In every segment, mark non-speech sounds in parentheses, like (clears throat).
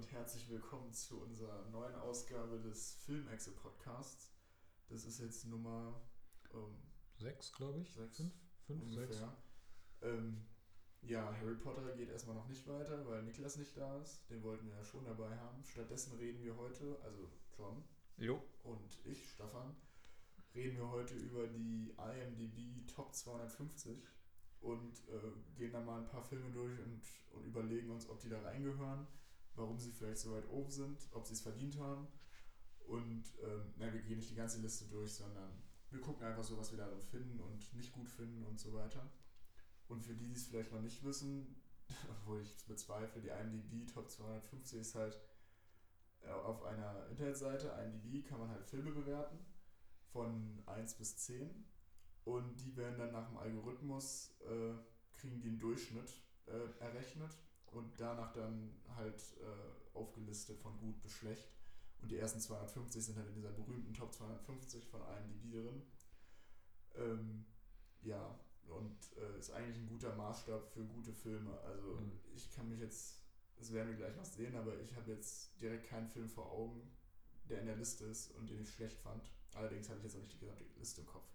und herzlich willkommen zu unserer neuen Ausgabe des Filmexe Podcasts. Das ist jetzt Nummer ähm, sechs, glaube ich. Sechs, fünf, fünf ungefähr. sechs. Ähm, ja, Harry Potter geht erstmal noch nicht weiter, weil Niklas nicht da ist. Den wollten wir ja schon dabei haben. Stattdessen reden wir heute, also John Jo. und ich, Stefan, reden wir heute über die IMDb Top 250 und äh, gehen da mal ein paar Filme durch und, und überlegen uns, ob die da reingehören, warum sie vielleicht so weit oben sind, ob sie es verdient haben. Und ähm, na, wir gehen nicht die ganze Liste durch, sondern wir gucken einfach so, was wir darin finden und nicht gut finden und so weiter. Und für die, die es vielleicht noch nicht wissen, (laughs) obwohl ich es bezweifle, die IMDb Top 250 ist halt äh, auf einer Internetseite, IMDb, kann man halt Filme bewerten von 1 bis 10 und die werden dann nach dem Algorithmus, äh, kriegen die einen Durchschnitt äh, errechnet und danach dann halt äh, aufgelistet von gut bis schlecht. Und die ersten 250 sind halt in dieser berühmten Top 250 von IMDb drin. Ähm, ja, und äh, ist eigentlich ein guter Maßstab für gute Filme. Also Mhm. ich kann mich jetzt, das werden wir gleich noch sehen, aber ich habe jetzt direkt keinen Film vor Augen, der in der Liste ist und den ich schlecht fand. Allerdings habe ich jetzt auch nicht die gesamte Liste im Kopf.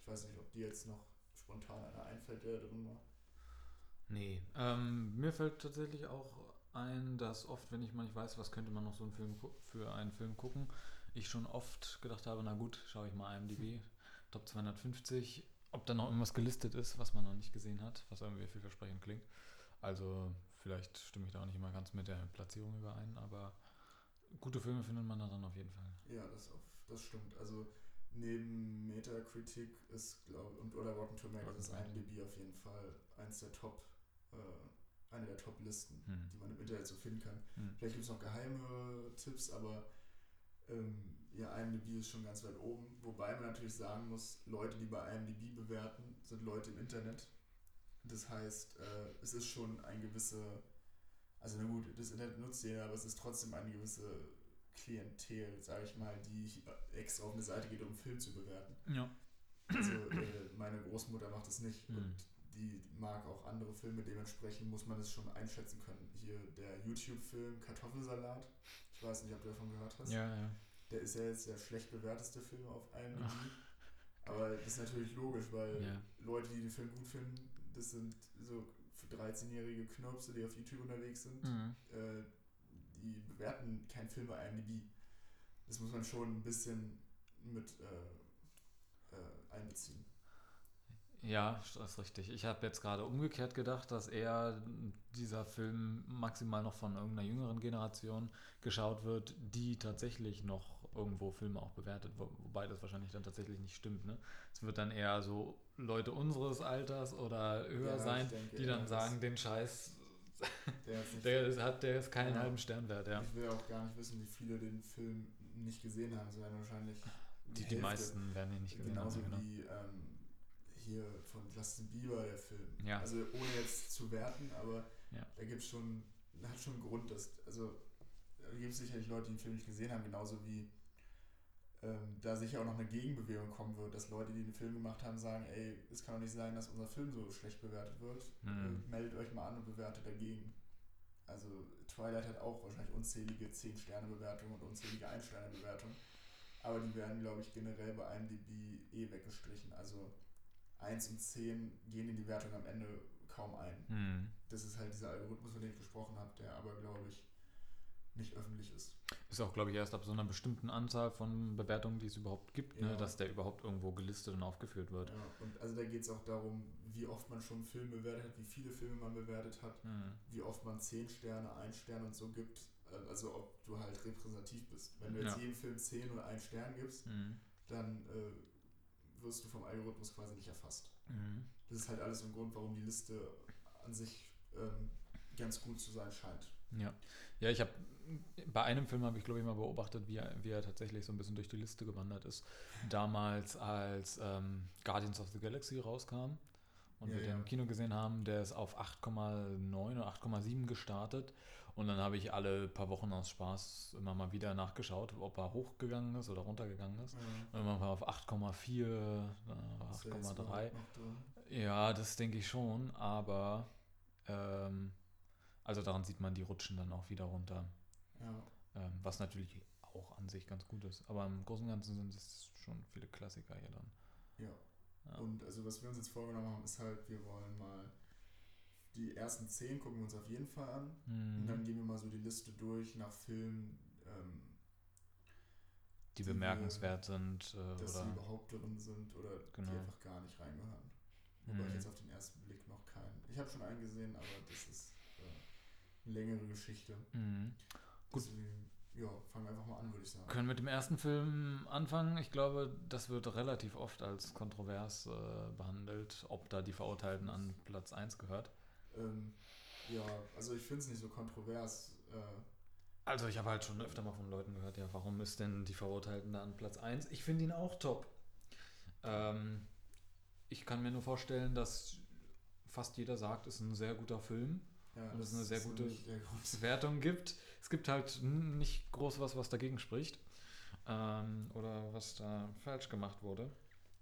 Ich weiß nicht, ob dir jetzt noch spontan einer einfällt, der da drin war. Nee. Ähm, mir fällt tatsächlich auch ein, dass oft, wenn ich mal nicht weiß, was könnte man noch so einen Film für einen Film gucken, ich schon oft gedacht habe, na gut, schaue ich mal IMDb, Top 250, ob da noch irgendwas gelistet ist, was man noch nicht gesehen hat, was irgendwie vielversprechend klingt. Also vielleicht stimme ich da auch nicht immer ganz mit der Platzierung überein, aber gute Filme findet man da dann auf jeden Fall. Ja, das, auf, das stimmt. Also neben Metacritic ist, glaube und oder Rotten Tomatoes ist. IMDb auf jeden Fall eins der Top, äh, eine der Top-Listen, Hm. die man im Internet so finden kann. Hm. Vielleicht gibt es noch geheime Tipps, aber ähm, ja, IMDb ist schon ganz weit oben. Wobei man natürlich sagen muss, Leute, die bei IMDb bewerten, sind Leute im Internet. Das heißt, äh, es ist schon ein gewisse, also na gut, das Internet nutzt jeder, aber es ist trotzdem eine gewisse Klientel, sage ich mal, die extra auf eine Seite geht, um einen Film zu bewerten. Ja. Also äh, meine Großmutter macht das nicht Hm. und die mag auch andere Filme, dementsprechend muss man es schon einschätzen können. Hier der YouTube-Film Kartoffelsalat, ich weiß nicht, ob du davon gehört hast. Ja, ja. Der ist ja jetzt der schlecht bewerteste Film auf IMDb. Aber das ist natürlich logisch, weil Ja. Leute, die den Film gut finden, das sind so für 13-jährige Knirpse, die auf YouTube unterwegs sind, Mhm. äh, die bewerten keinen Film bei IMDb. Das muss man schon ein bisschen mit äh, äh, einbeziehen. Ja, das ist richtig. Ich habe jetzt gerade umgekehrt gedacht, dass eher dieser Film maximal noch von irgendeiner jüngeren Generation geschaut wird, die tatsächlich noch irgendwo Filme auch bewertet, wo, wobei das wahrscheinlich dann tatsächlich nicht stimmt. Ne? Es wird dann eher so Leute unseres Alters oder höher Ja, sein, denke die dann sagen, den Scheiß, (laughs) Der der ist, hat, der ist keinen Ja. halben Sternwert. Ja. Ich will auch gar nicht wissen, wie viele den Film nicht gesehen haben. Werden wahrscheinlich Die, die Hälfte. meisten werden ihn nicht gesehen Genauso haben. Genau. wie ähm, hier von Justin Bieber der Film. Ja. Also ohne jetzt zu werten, aber Ja. da gibt es schon, hat schon einen Grund, dass, also da gibt es sicherlich Leute, die den Film nicht gesehen haben, genauso wie ähm, da sicher auch noch eine Gegenbewegung kommen wird, dass Leute, die den Film gemacht haben, sagen, ey, es kann doch nicht sein, dass unser Film so schlecht bewertet wird. Hm. Äh, meldet euch mal an und bewertet dagegen. Also Twilight hat auch wahrscheinlich unzählige 10-Sterne-Bewertungen und unzählige 1-Sterne-Bewertungen. Aber die werden, glaube ich, generell bei IMDb eh weggestrichen. Also 1 und 10 gehen in die Wertung am Ende kaum ein. Hm. Das ist halt dieser Algorithmus, von dem ich gesprochen habe, der aber, glaube ich, nicht öffentlich ist. Ist auch, glaube ich, erst ab so einer bestimmten Anzahl von Bewertungen, die es überhaupt gibt, Ja. ne, dass der überhaupt irgendwo gelistet und aufgeführt wird. Ja, und also da geht es auch darum, wie oft man schon einen Film bewertet hat, wie viele Filme man bewertet hat, Hm. wie oft man 10 Sterne, 1 Stern und so gibt. Äh, Also ob du halt repräsentativ bist. Wenn du jetzt Ja. jedem Film 10 oder 1 Stern gibst, Hm. dann äh, wirst du vom Algorithmus quasi nicht erfasst. Mhm. Das ist halt alles ein Grund, warum die Liste an sich ähm, ganz gut zu sein scheint. Ja, ja ich habe bei einem Film habe ich glaube ich mal beobachtet, wie er, wie er tatsächlich so ein bisschen durch die Liste gewandert ist. Damals, als ähm, Guardians of the Galaxy rauskam und Ja, wir den ja. im Kino gesehen haben, der ist auf 8,9 oder 8,7 gestartet und dann habe ich alle paar Wochen aus Spaß immer mal wieder nachgeschaut, ob er hochgegangen ist oder runtergegangen ist. Und man war auf 8,4, äh, Ist der jetzt 8,3. überhaupt noch drin? Ja, das denke ich schon, aber ähm, also daran sieht man, die rutschen dann auch wieder runter. Ja. Ähm, was natürlich auch an sich ganz gut ist. Aber im Großen und Ganzen sind es schon viele Klassiker hier dann. Ja. Ja. Und also was wir uns jetzt vorgenommen haben, ist halt, wir wollen mal die ersten zehn gucken wir uns auf jeden Fall an. Und dann Mhm. gehen wir mal so die Liste durch nach Filmen, ähm, Die die wir- bemerkenswert sind äh, dass sie oder überhaupt drin sind oder Genau. die einfach gar nicht reingehören. Wobei ich Mhm. jetzt auf den ersten Blick noch keinen. Ich habe schon einen gesehen, aber das ist äh, eine längere Geschichte. Mhm. Gut. Deswegen, ja, fangen wir einfach mal an, würde ich sagen. können mit dem ersten Film anfangen. Ich glaube, das wird relativ oft als kontrovers äh, behandelt, ob da die Verurteilten an Platz 1 gehört. Ähm, ja, also ich finde es nicht so kontrovers. Äh, Also ich habe halt schon öfter mal von Leuten gehört, ja, warum ist denn die Verurteilten da an Platz 1? Ich finde ihn auch top. Ähm, ich kann mir nur vorstellen, dass fast jeder sagt, es ist ein sehr guter Film. ja, Und ist eine sehr gute-. Wertung gibt. Es gibt halt nicht groß was, was dagegen spricht. Ähm, oder was da falsch gemacht wurde.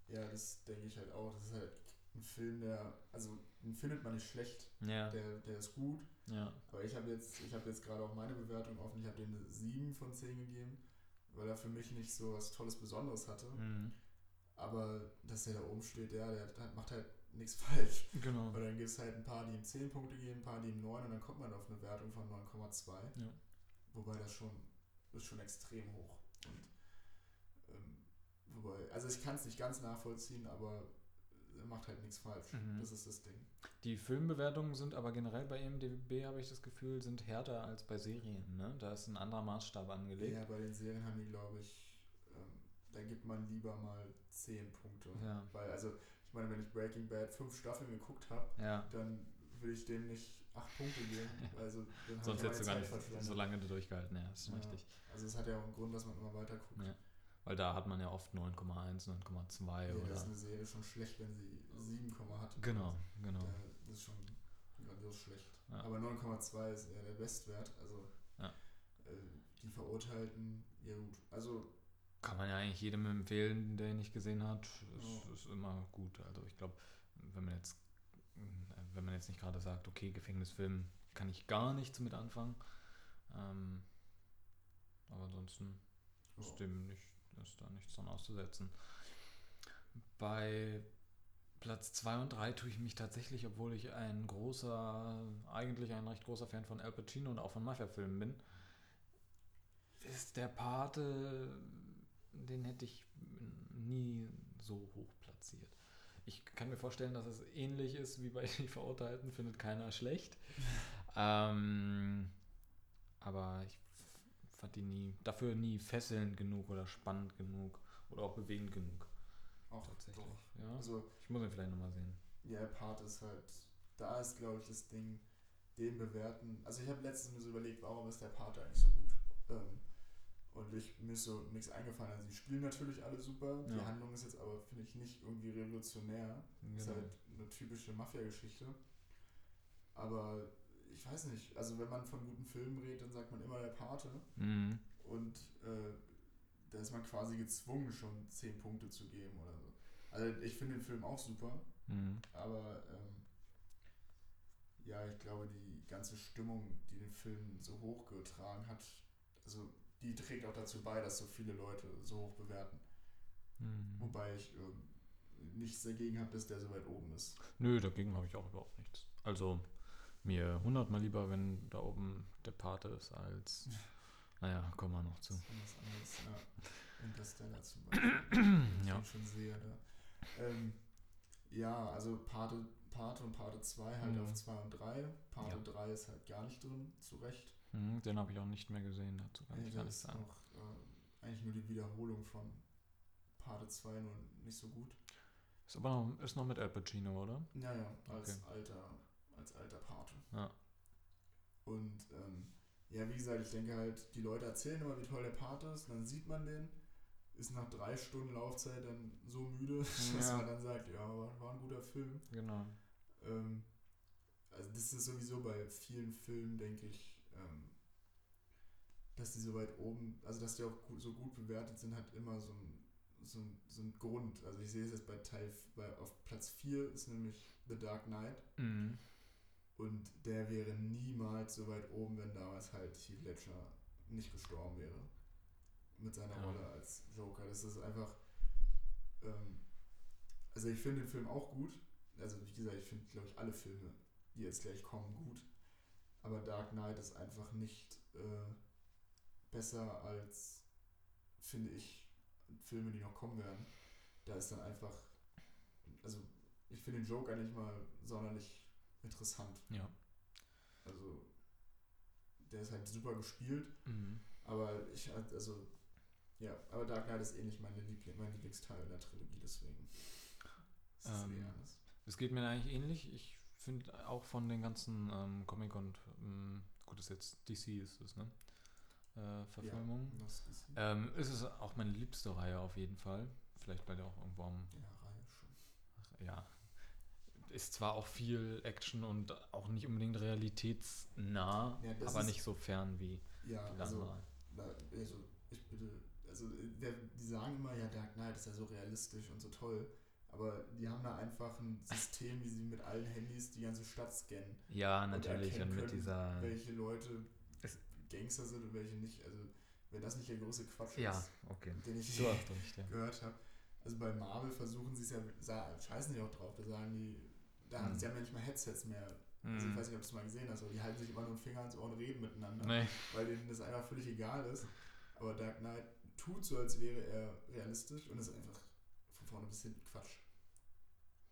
Ja, das denke ich halt auch. Das ist halt ein Film, der, also den findet man nicht schlecht. Ja, Der, der ist gut. ja. Aber ich habe jetzt, ich habe jetzt gerade auch meine Bewertung offen. Ich habe dem eine 7 von 10 gegeben, weil er für mich nicht so was Tolles Besonderes hatte. Mhm. Aber dass der da oben steht, ja, der hat, macht halt nichts (laughs) falsch. Genau. Und dann gibt es halt ein paar, die ihm 10 Punkte geben, ein paar, die ihm 9 und dann kommt man auf eine Wertung von 9,2. Ja. Wobei das schon, ist schon extrem hoch. Und, ähm, wobei, also ich kann es nicht ganz nachvollziehen, aber er macht halt nichts falsch. Mhm. Das ist das Ding. Die Filmbewertungen sind aber generell bei IMDb, habe ich das Gefühl, sind härter als bei Serien. Ne? Da ist ein anderer Maßstab angelegt. Ja, bei den Serien haben die, glaube ich, ähm, da gibt man lieber mal 10 Punkte. Ja. Weil, also, ich meine, wenn ich Breaking Bad fünf Staffeln geguckt habe, Ja. dann will ich dem nicht 8 Punkte geben. Also, (laughs) Sonst hättest du gar nicht so lange durchgehalten. Ja, das ist Ja. richtig. Also, es hat ja auch einen Grund, dass man immer weiter guckt. Ja. Weil da hat man ja oft 9,1, 9,2 Ja, oder. das ist eine Serie schon schlecht, wenn sie 7, hat. Genau, genau. Da, das ist schon grandios schlecht. Ja. Aber 9,2 ist eher der Bestwert. Also Ja. äh, die Verurteilten, ja gut. Also Kann man ja eigentlich jedem empfehlen, der ihn nicht gesehen hat. Ist, Ja. ist immer gut. Also ich glaube, wenn man jetzt wenn man jetzt nicht gerade sagt, okay, Gefängnisfilm kann ich gar nichts mit anfangen. Ähm, aber ansonsten ist dem nicht, ist da nichts dran auszusetzen. Bei Platz 2 und 3 tue ich mich tatsächlich, obwohl ich ein großer, eigentlich ein recht großer Fan von Al Pacino und auch von Mafia-Filmen bin, ist der Pate, den hätte ich nie so hoch platziert. Ich kann mir vorstellen, dass es ähnlich ist wie bei (laughs) Die Verurteilten, findet keiner schlecht. (laughs) ähm, aber ich fand ihn nie, dafür nie fesselnd genug oder spannend genug oder auch bewegend genug. auch Tatsächlich. doch. Ja. Also Ich muss ihn vielleicht nochmal sehen. ja, Part ist halt, da ist glaube ich das Ding, den bewerten. Also ich habe letztens mir so überlegt, warum ist der Part eigentlich so gut? Ähm, und ich, mir ist so nichts eingefallen. Also die spielen natürlich alle super. Die Ja. Handlung ist jetzt aber, finde ich, nicht irgendwie revolutionär. Ist Genau. halt eine typische Mafia-Geschichte. Aber ich weiß nicht, also wenn man von guten Filmen redet, dann sagt man immer der Pate. Mhm. Und äh, da ist man quasi gezwungen, schon 10 Punkte zu geben oder so. Also ich finde den Film auch super, Mhm. aber ähm, ja, ich glaube, die ganze Stimmung, die den Film so hochgetragen hat, also die trägt auch dazu bei, dass so viele Leute so hoch bewerten. Mhm. Wobei ich ähm, nichts dagegen habe, dass der so weit oben ist. Nö, dagegen habe ich auch überhaupt nichts. Also mir hundertmal lieber, wenn da oben der Pate ist, als. Naja, kommen wir noch zu. Das ist was anderes, ja. Interstellar zum (clears throat) Beispiel. Ich Ja. den schon sehe da. Ähm, ja, also Pate, Pate und Pate 2 halt Mhm. auf 2 und 3. Pate Ja. 3 ist halt gar nicht drin, zu Recht. Mhm, Den habe ich auch nicht mehr gesehen, dazu kann ich gar das nichts ist sagen. noch äh, eigentlich nur die Wiederholung von Pate 2, nur nicht so gut. Ist aber noch, ist noch mit Al Pacino, oder? Naja, als Okay. alter, als alter Pate. Ja. Und ähm, ja, wie gesagt, ich denke halt, die Leute erzählen immer, wie toll der Part ist, dann sieht man den, ist nach drei Stunden Laufzeit dann so müde, (laughs) dass Ja. man dann sagt, ja, war, war ein guter Film. Genau. Ähm, also das ist sowieso bei vielen Filmen, denke ich, ähm, dass die so weit oben, also dass die auch gu- so gut bewertet sind, hat immer so ein, so ein, so ein Grund. Also ich sehe es jetzt bei Teil, bei, auf Platz 4 ist nämlich The Dark Knight Mhm. Und der wäre niemals so weit oben, wenn damals halt Heath Ledger nicht gestorben wäre. Mit seiner Ja. Rolle als Joker. Das ist einfach. Ähm, also ich finde den Film auch gut. Also wie gesagt, ich finde, glaube ich, alle Filme, die jetzt gleich kommen, gut. Aber Dark Knight ist einfach nicht äh, besser als, finde ich, Filme, die noch kommen werden. Da ist dann einfach. Also ich finde den Joker nicht mal sonderlich interessant. Ja. Also der ist halt super gespielt, Mhm. aber ich halt, also ja, aber Dark Knight ist eh nicht meine Liebling, mein Lieblingsteil in der Trilogie, deswegen. ist es Ähm, eh anders. Es geht mir eigentlich ähnlich. Ich finde auch von den ganzen ähm, Comic und ähm, gut, das ist jetzt DC ist es, ne? Äh, Verfilmung. Ja, das ist Ähm, ist es auch meine liebste Reihe auf jeden Fall. Vielleicht bei der auch irgendwo am ja, Reihe schon. ja, ist zwar auch viel Action und auch nicht unbedingt realitätsnah, Ja, aber ist- nicht so fern wie Ja, die also, also ich bitte, also die sagen immer, ja, Dark Knight ist ja so realistisch und so toll, aber die haben da einfach ein System, wie sie mit allen Handys die ganze Stadt scannen. Ja, und natürlich. erkennen Und mit können, dieser. welche Leute Gangster sind und welche nicht. Also, wenn das nicht der große Quatsch Ja, ist, okay. den ich ja. gehört habe. Also bei Marvel versuchen sie es ja, scheißen die auch drauf, da sagen die, da haben Mhm. sie haben ja nicht mal Headsets mehr. Also ich Mhm. weiß nicht, ob du es mal gesehen hast, aber die halten sich immer nur den Finger ans Ohr und reden miteinander, Nee. weil denen das einfach völlig egal ist. Aber Dark Knight tut so, als wäre er realistisch und ist einfach von vorne bis hinten Quatsch.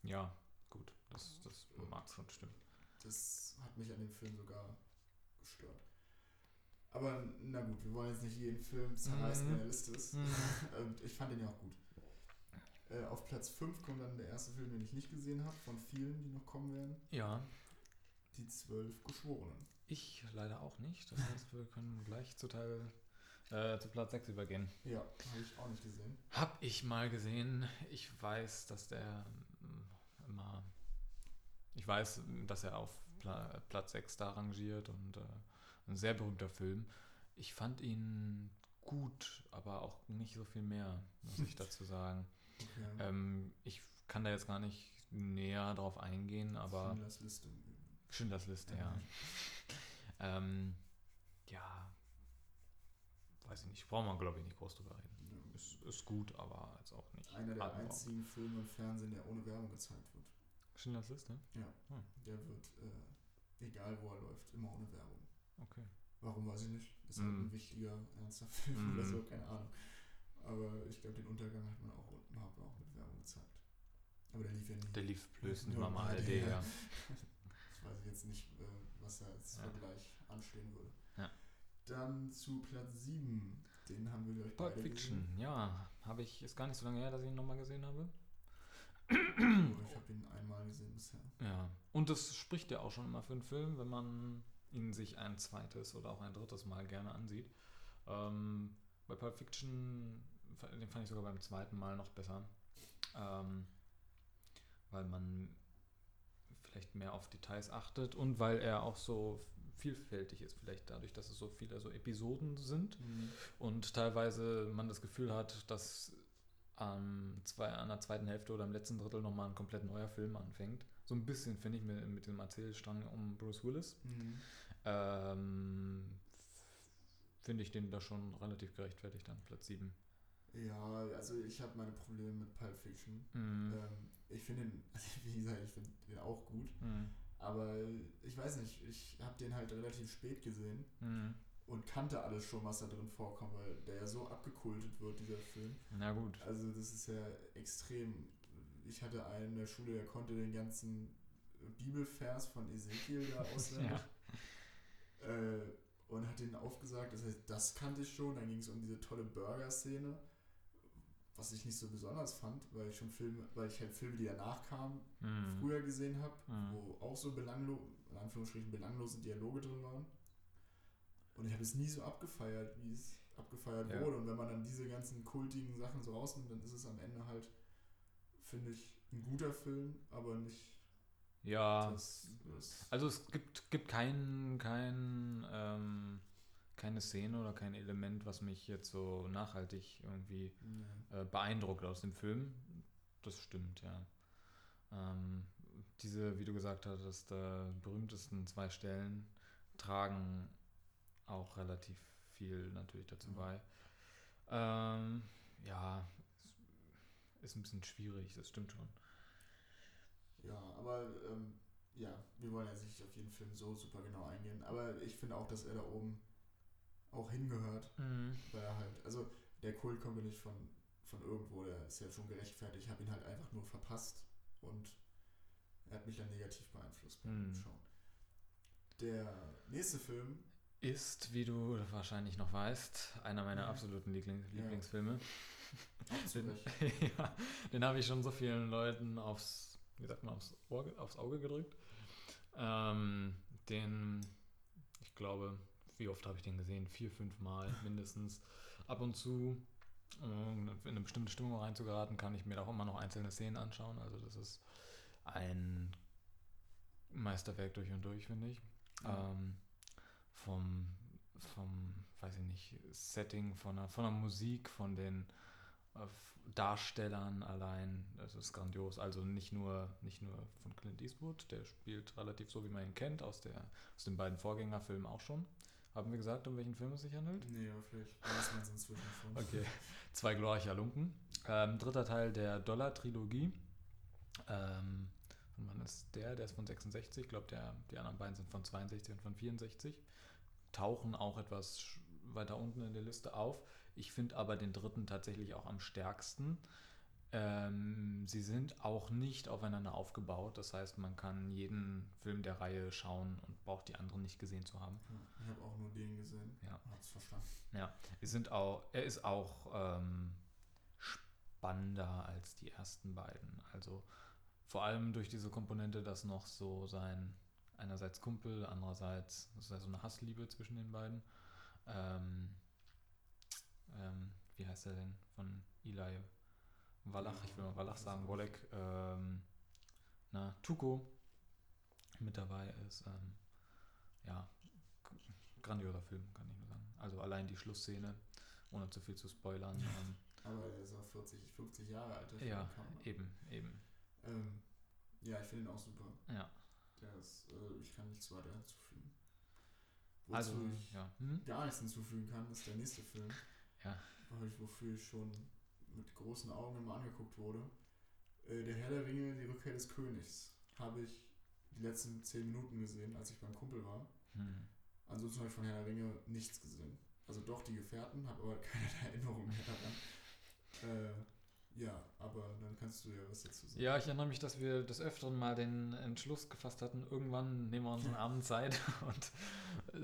Ja, gut. Das, das mag schon stimmen. Das hat mich an dem Film sogar gestört. Aber na gut, wir wollen jetzt nicht jeden Film zerreißen, Mhm. der Liste ist. Mhm. (laughs) Und ich fand den ja auch gut. Äh, auf Platz 5 kommt dann der erste Film, den ich nicht gesehen habe, von vielen, die noch kommen werden. Ja, Die zwölf Geschworenen. ich leider auch nicht. Das heißt, wir können gleich zu Teil äh, zu Platz 6 übergehen. Ja, habe ich auch nicht gesehen. Hab ich mal gesehen. Ich weiß, dass der mm, immer. Ich weiß, dass er auf Pla Platz 6 da rangiert und äh, ein sehr berühmter Film. Ich fand ihn gut, aber auch nicht so viel mehr, muss ich dazu sagen. (laughs) Ähm, ich kann da jetzt gar nicht näher drauf eingehen, aber Schindlers Liste. Schindlers Liste, ja. (laughs) ähm, ja, weiß ich nicht, braucht man glaube ich nicht groß drüber reden. Ja. Ist, ist gut, aber jetzt auch nicht. Einer der atemberaubend. einzigen Filme im Fernsehen, der ohne Werbung gezeigt wird. Schindlers Liste? Ja. Hm. Der wird, äh, egal wo er läuft, immer ohne Werbung. Okay. Warum weiß ich nicht. Ist halt Mm. ein wichtiger, ernster Film oder Mm. so, keine Ahnung. Aber ich glaube, den Untergang hat man auch, hat man auch mit Werbung gezeigt. Aber der lief ja nie. Der lief blößend Nur HD, HD, ja. (laughs) ja. Ich weiß jetzt nicht, äh, was da als Ja. Vergleich anstehen würde. Ja. Dann zu Platz 7. Den haben wir, glaube ich, Pulp Fiction, gesehen. ja. Habe ich, ist gar nicht so lange her, dass ich ihn nochmal gesehen habe. Oh, ich habe ihn einmal gesehen bisher. Ja. Und das spricht ja auch schon immer für einen Film, wenn man ihn sich ein zweites oder auch ein drittes Mal gerne ansieht. Ähm, bei Pulp Fiction, den fand ich sogar beim zweiten Mal noch besser. Ähm, weil man vielleicht mehr auf Details achtet und weil er auch so vielfältig ist, vielleicht dadurch, dass es so viele so Episoden sind und teilweise man das Gefühl hat, dass am zwei, an der zweiten Hälfte oder im letzten Drittel nochmal ein komplett neuer Film anfängt. So ein bisschen, finde ich, mit, mit dem Erzählstrang um Bruce Willis. Mhm. Ähm, finde ich den da schon relativ gerechtfertigt an Platz 7. Ja, also ich habe meine Probleme mit Pulp Fiction. Mhm. Ähm, ich finde ihn, (laughs) also wie gesagt, ich finde den auch gut. Mhm. Aber ich weiß nicht, ich habe den halt relativ spät gesehen Mhm. und kannte alles schon, was da drin vorkommt, weil der ja so abgekultet wird, dieser Film. Na gut. Also das ist ja extrem. Ich hatte einen in der Schule, der konnte den ganzen Bibelvers von Ezekiel da (laughs) auswendig. äh, und hat den aufgesagt. Das heißt, das kannte ich schon. Dann ging es um diese tolle Burger-Szene, was ich nicht so besonders fand, weil ich schon Filme, weil ich halt Filme, die danach kamen, Mhm. früher gesehen habe, Mhm. wo auch so belanglos, in Anführungsstrichen belanglose Dialoge drin waren. Und ich habe es nie so abgefeiert, wie es abgefeiert Ja. wurde. Und wenn man dann diese ganzen kultigen Sachen so rausnimmt, dann ist es am Ende halt, finde ich, ein guter Film, aber nicht Ja, das. das also es gibt, gibt kein, kein, ähm, keine Szene oder kein Element, was mich jetzt so nachhaltig irgendwie nee. äh, beeindruckt aus dem Film. Das stimmt, ja. Ähm, diese, wie du gesagt hast, äh, berühmtesten zwei Stellen tragen auch relativ viel natürlich dazu Ja. bei. Ähm, ja, ist ein bisschen schwierig, das stimmt schon. Ja, aber ähm, ja, wir wollen jetzt nicht auf jeden Film so super genau eingehen. Aber ich finde auch, dass er da oben auch hingehört, weil er halt, also der Kult kommt ja nicht von, von irgendwo, der ist ja schon gerechtfertigt. Ich habe ihn halt einfach nur verpasst und er hat mich dann negativ beeinflusst beim Mhm. Schauen. Der nächste Film, Ist, wie du wahrscheinlich noch weißt, einer meiner Ja. absoluten Liebling. Lieblingsfilme. Den, (laughs) ja, den habe ich schon so vielen Leuten aufs, wie sagt man, aufs, Ohr, aufs Auge gedrückt. Ähm, den, ich glaube, wie oft habe ich den gesehen? Vier, fünf Mal mindestens. Ab und zu, um in eine bestimmte Stimmung reinzugeraten, kann ich mir auch immer noch einzelne Szenen anschauen. Also das ist ein Meisterwerk durch und durch, finde ich. Ja. Ähm, vom, vom, weiß ich nicht, Setting, von der, von der Musik, von den äh, Darstellern allein, das ist grandios. Also nicht nur, nicht nur von Clint Eastwood, der spielt relativ so, wie man ihn kennt, aus, der, aus den beiden Vorgängerfilmen auch schon. Haben wir gesagt, um welchen Film es sich handelt? Nee, aber vielleicht weiß man es inzwischen schon. (laughs) Okay. Zwei glorreicher Lumpen. Ähm, dritter Teil der Dollar-Trilogie. Ähm, von wann ist der? Der ist von 66. Ich glaube, die anderen beiden sind von 62 und von 64. Tauchen auch etwas weiter unten in der Liste auf. Ich finde aber den dritten tatsächlich auch am stärksten. Ähm, sie sind auch nicht aufeinander aufgebaut. Das heißt, man kann jeden Film der Reihe schauen und braucht die anderen nicht gesehen zu haben. Ja, Ich habe auch nur den gesehen. Ja. Hab's verstanden. Wir sind auch, er ist auch ähm, spannender als die ersten beiden. Also vor allem durch diese Komponente, dass noch so sein einerseits Kumpel, andererseits das ist ja so eine Hassliebe zwischen den beiden. Ähm, ähm, wie heißt er denn von Eli Wallach? Ich will mal Wallach sagen, Wolek. Ähm, na, Tuko mit dabei ist. Ähm, ja, grandioser Film, kann ich nur sagen. Also allein die Schlussszene, ohne zu viel zu spoilern. (laughs) Ähm, Aber er ist auch 40, 50 Jahre alt. der Film ja, eben, eben. Ähm, ja, ich finde ihn auch super. Ja, Der ist, äh, ich kann nichts weiter hinzufügen. Wozu also, ich ja. Hm? gar nichts hinzufügen kann, ist der nächste Film. Ja. Wofür ich schon mit großen Augen immer angeguckt wurde. Äh, der Herr der Ringe, die Rückkehr des Königs. Habe ich die letzten 10 Minuten gesehen, als ich beim Kumpel war. Hm. Ansonsten habe ich von Herr der Ringe nichts gesehen. Also doch die Gefährten, habe aber (laughs) keine Erinnerung mehr daran. Äh, ja, aber dann kannst du ja was dazu sagen. Ja, ich erinnere mich, dass wir des Öfteren mal den Entschluss gefasst hatten, irgendwann nehmen wir uns einen (laughs) Abend Zeit und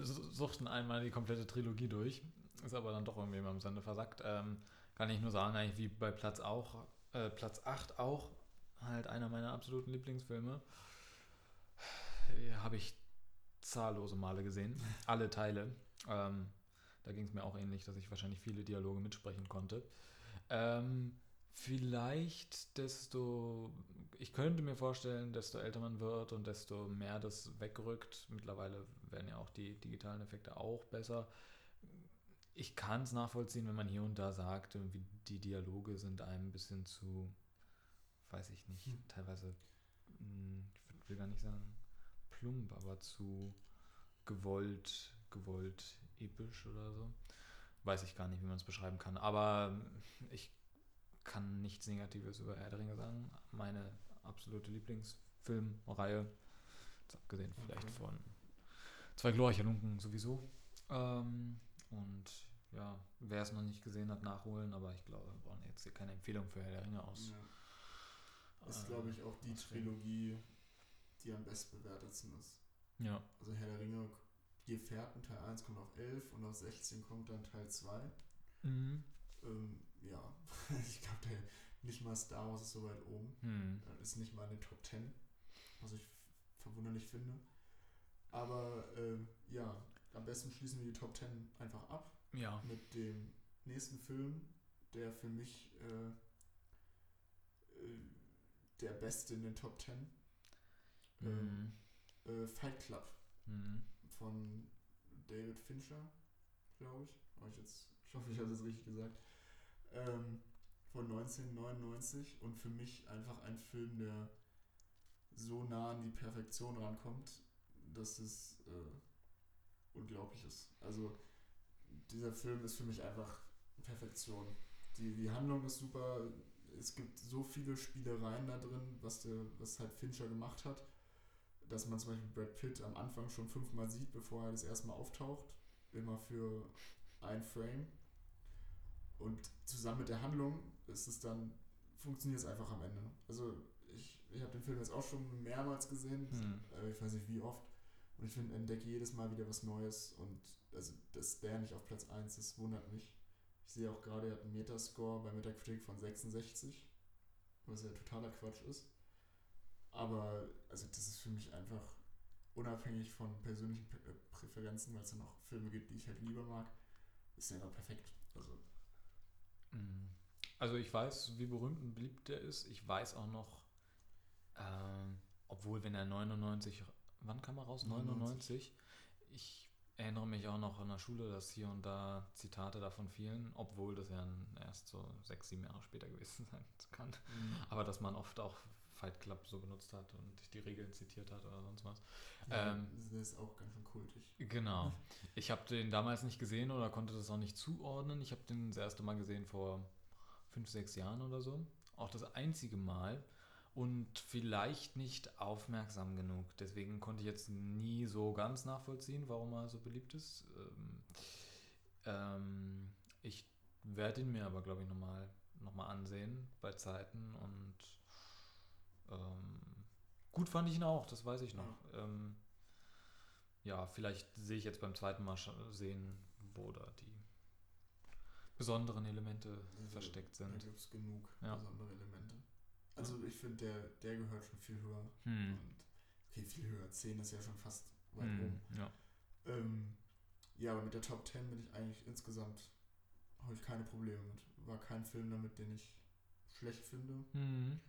su- suchten einmal die komplette Trilogie durch. Ist aber dann doch irgendwie mal im Sande versackt. Ähm, kann ich nur sagen, eigentlich wie bei Platz auch, äh, Platz 8 auch, halt einer meiner absoluten Lieblingsfilme. Habe ich zahllose Male gesehen. Alle Teile. Ähm, da ging es mir auch ähnlich, dass ich wahrscheinlich viele Dialoge mitsprechen konnte. Ähm, vielleicht desto, ich könnte mir vorstellen, desto älter man wird und desto mehr das wegrückt. Mittlerweile werden ja auch die digitalen Effekte auch besser. Ich kann es nachvollziehen, wenn man hier und da sagt, irgendwie die Dialoge sind einem ein bisschen zu, weiß ich nicht, Hm. teilweise, mh, ich will gar nicht sagen plump, aber zu gewollt, gewollt episch oder so. Weiß ich gar nicht, wie man es beschreiben kann. Aber ich kann nichts Negatives über Herr der Ringe sagen. Meine absolute Lieblingsfilmreihe. Abgesehen vielleicht Okay. von Zwei glorreiche Lunken sowieso. Ähm, und ja, wer es noch nicht gesehen hat, nachholen. Aber ich glaube, wir brauchen jetzt hier keine Empfehlung für Herr der Ringe aus. Ja. Ist, äh, glaube ich, auch die. Trilogie, die am bestbewertetsten ist. Ja. Also Herr der Ringe, die Gefährten Teil 1 kommt auf 11 und auf 16 kommt dann Teil 2. Mhm. Ähm, ja, (laughs) ich glaube, nicht mal Star Wars ist so weit oben. Hm. Äh, Ist nicht mal in den Top 10, was ich verwunderlich finde. Aber ähm, ja, am besten schließen wir die Top 10 einfach ab Ja. mit dem nächsten Film, der für mich äh, äh, der beste in den Top 10. Mhm. Äh, Fight Club Mhm. von David Fincher, glaube ich. Ich, jetzt, ich hoffe, ich habe es richtig gesagt. Ähm, von 1999 und für mich einfach ein Film, der so nah an die Perfektion rankommt, dass es äh, unglaublich ist. Also dieser Film ist für mich einfach Perfektion. Die, die Handlung ist super. Es gibt so viele Spielereien da drin, was, der, was halt Fincher gemacht hat, dass man zum Beispiel Brad Pitt am Anfang schon fünfmal sieht, bevor er das erste Mal auftaucht. Immer für ein Frame. Und zusammen mit der Handlung ist es dann, funktioniert es einfach am Ende. Also ich, ich habe den Film jetzt auch schon mehrmals gesehen, Hm. äh, ich weiß nicht wie oft. Und ich finde, entdecke jedes Mal wieder was Neues. Und also, dass der nicht auf Platz 1 ist, wundert mich. Ich sehe auch gerade, er hat einen Metascore bei Metacritic von 66, was ja totaler Quatsch ist. Aber also das ist für mich einfach unabhängig von persönlichen äh, Präferenzen, weil es ja noch Filme gibt, die ich halt lieber mag, ist der einfach perfekt. Also Mm. Also ich weiß, wie berühmt und beliebt der ist. Ich weiß auch noch, ähm, obwohl wenn er 99, wann kam er raus? 99. 99. Ich erinnere mich auch noch an der Schule, dass hier und da Zitate davon fielen, obwohl das ja erst so sechs, sieben Jahre später (laughs) gewesen sein kann. Aber dass man oft auch Fight Club so benutzt hat und die Regeln zitiert hat oder sonst was. ja, Ähm, das ist auch ganz schön kultig. Genau. (laughs) Ich habe den damals nicht gesehen oder konnte das auch nicht zuordnen. Ich habe den das erste Mal gesehen vor fünf, sechs Jahren oder so. Auch das einzige Mal. Und vielleicht nicht aufmerksam genug. Deswegen konnte ich jetzt nie so ganz nachvollziehen, warum er so beliebt ist. Ähm, ähm, ich werde ihn mir aber, glaube ich, nochmal noch mal ansehen bei Zeiten. Und ähm, gut fand ich ihn auch, das weiß ich noch. Ähm, ja, vielleicht sehe ich jetzt beim zweiten Mal sehen, wo da die besonderen Elemente Also, versteckt Da sind. gibt es genug Ja. besondere Elemente. Also ich finde, der, der gehört schon viel höher. Hm. Und okay, viel höher. 10 ist ja schon fast weit Hm. oben. Ja. Ähm, ja, aber mit der Top 10 bin ich eigentlich insgesamt, habe ich keine Probleme mit. War kein Film damit, den ich schlecht finde. Hm.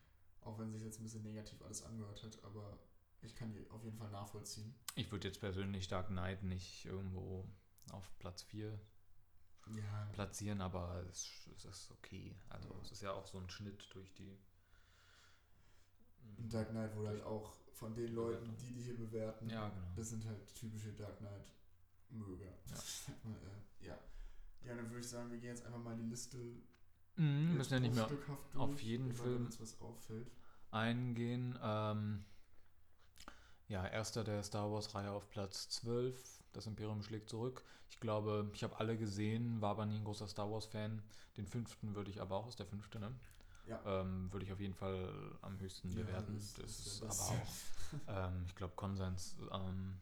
Auch wenn sich jetzt ein bisschen negativ alles angehört hat, aber ich kann die auf jeden Fall nachvollziehen. Ich würde jetzt persönlich Dark Knight nicht irgendwo auf Platz 4 Ja, platzieren, aber es, es ist okay. Also Ja. es ist ja auch so ein Schnitt durch die. Und Dark Knight wurde halt auch von den Leuten, die die hier bewerten, Ja, genau. das sind halt typische Dark Knight-Möger. (laughs) äh, ja. Ja, dann würde ich sagen, wir gehen jetzt einfach mal die Liste Mhm, müssen ja nicht mehr bruchstückhaft auf durch, jeden Film. Wenn uns was auffällt. eingehen. Ähm, ja, erster der Star Wars-Reihe auf Platz 12. Das Imperium schlägt zurück. Ich glaube, ich habe alle gesehen, war aber nie ein großer Star Wars-Fan. Den fünften würde ich aber auch, ist der fünfte, ne? Ja. Ähm, würde ich auf jeden Fall am höchsten Ja, bewerten. das Das, ist ist der aber Beste. auch, ähm, ich glaube, Konsens. Ähm,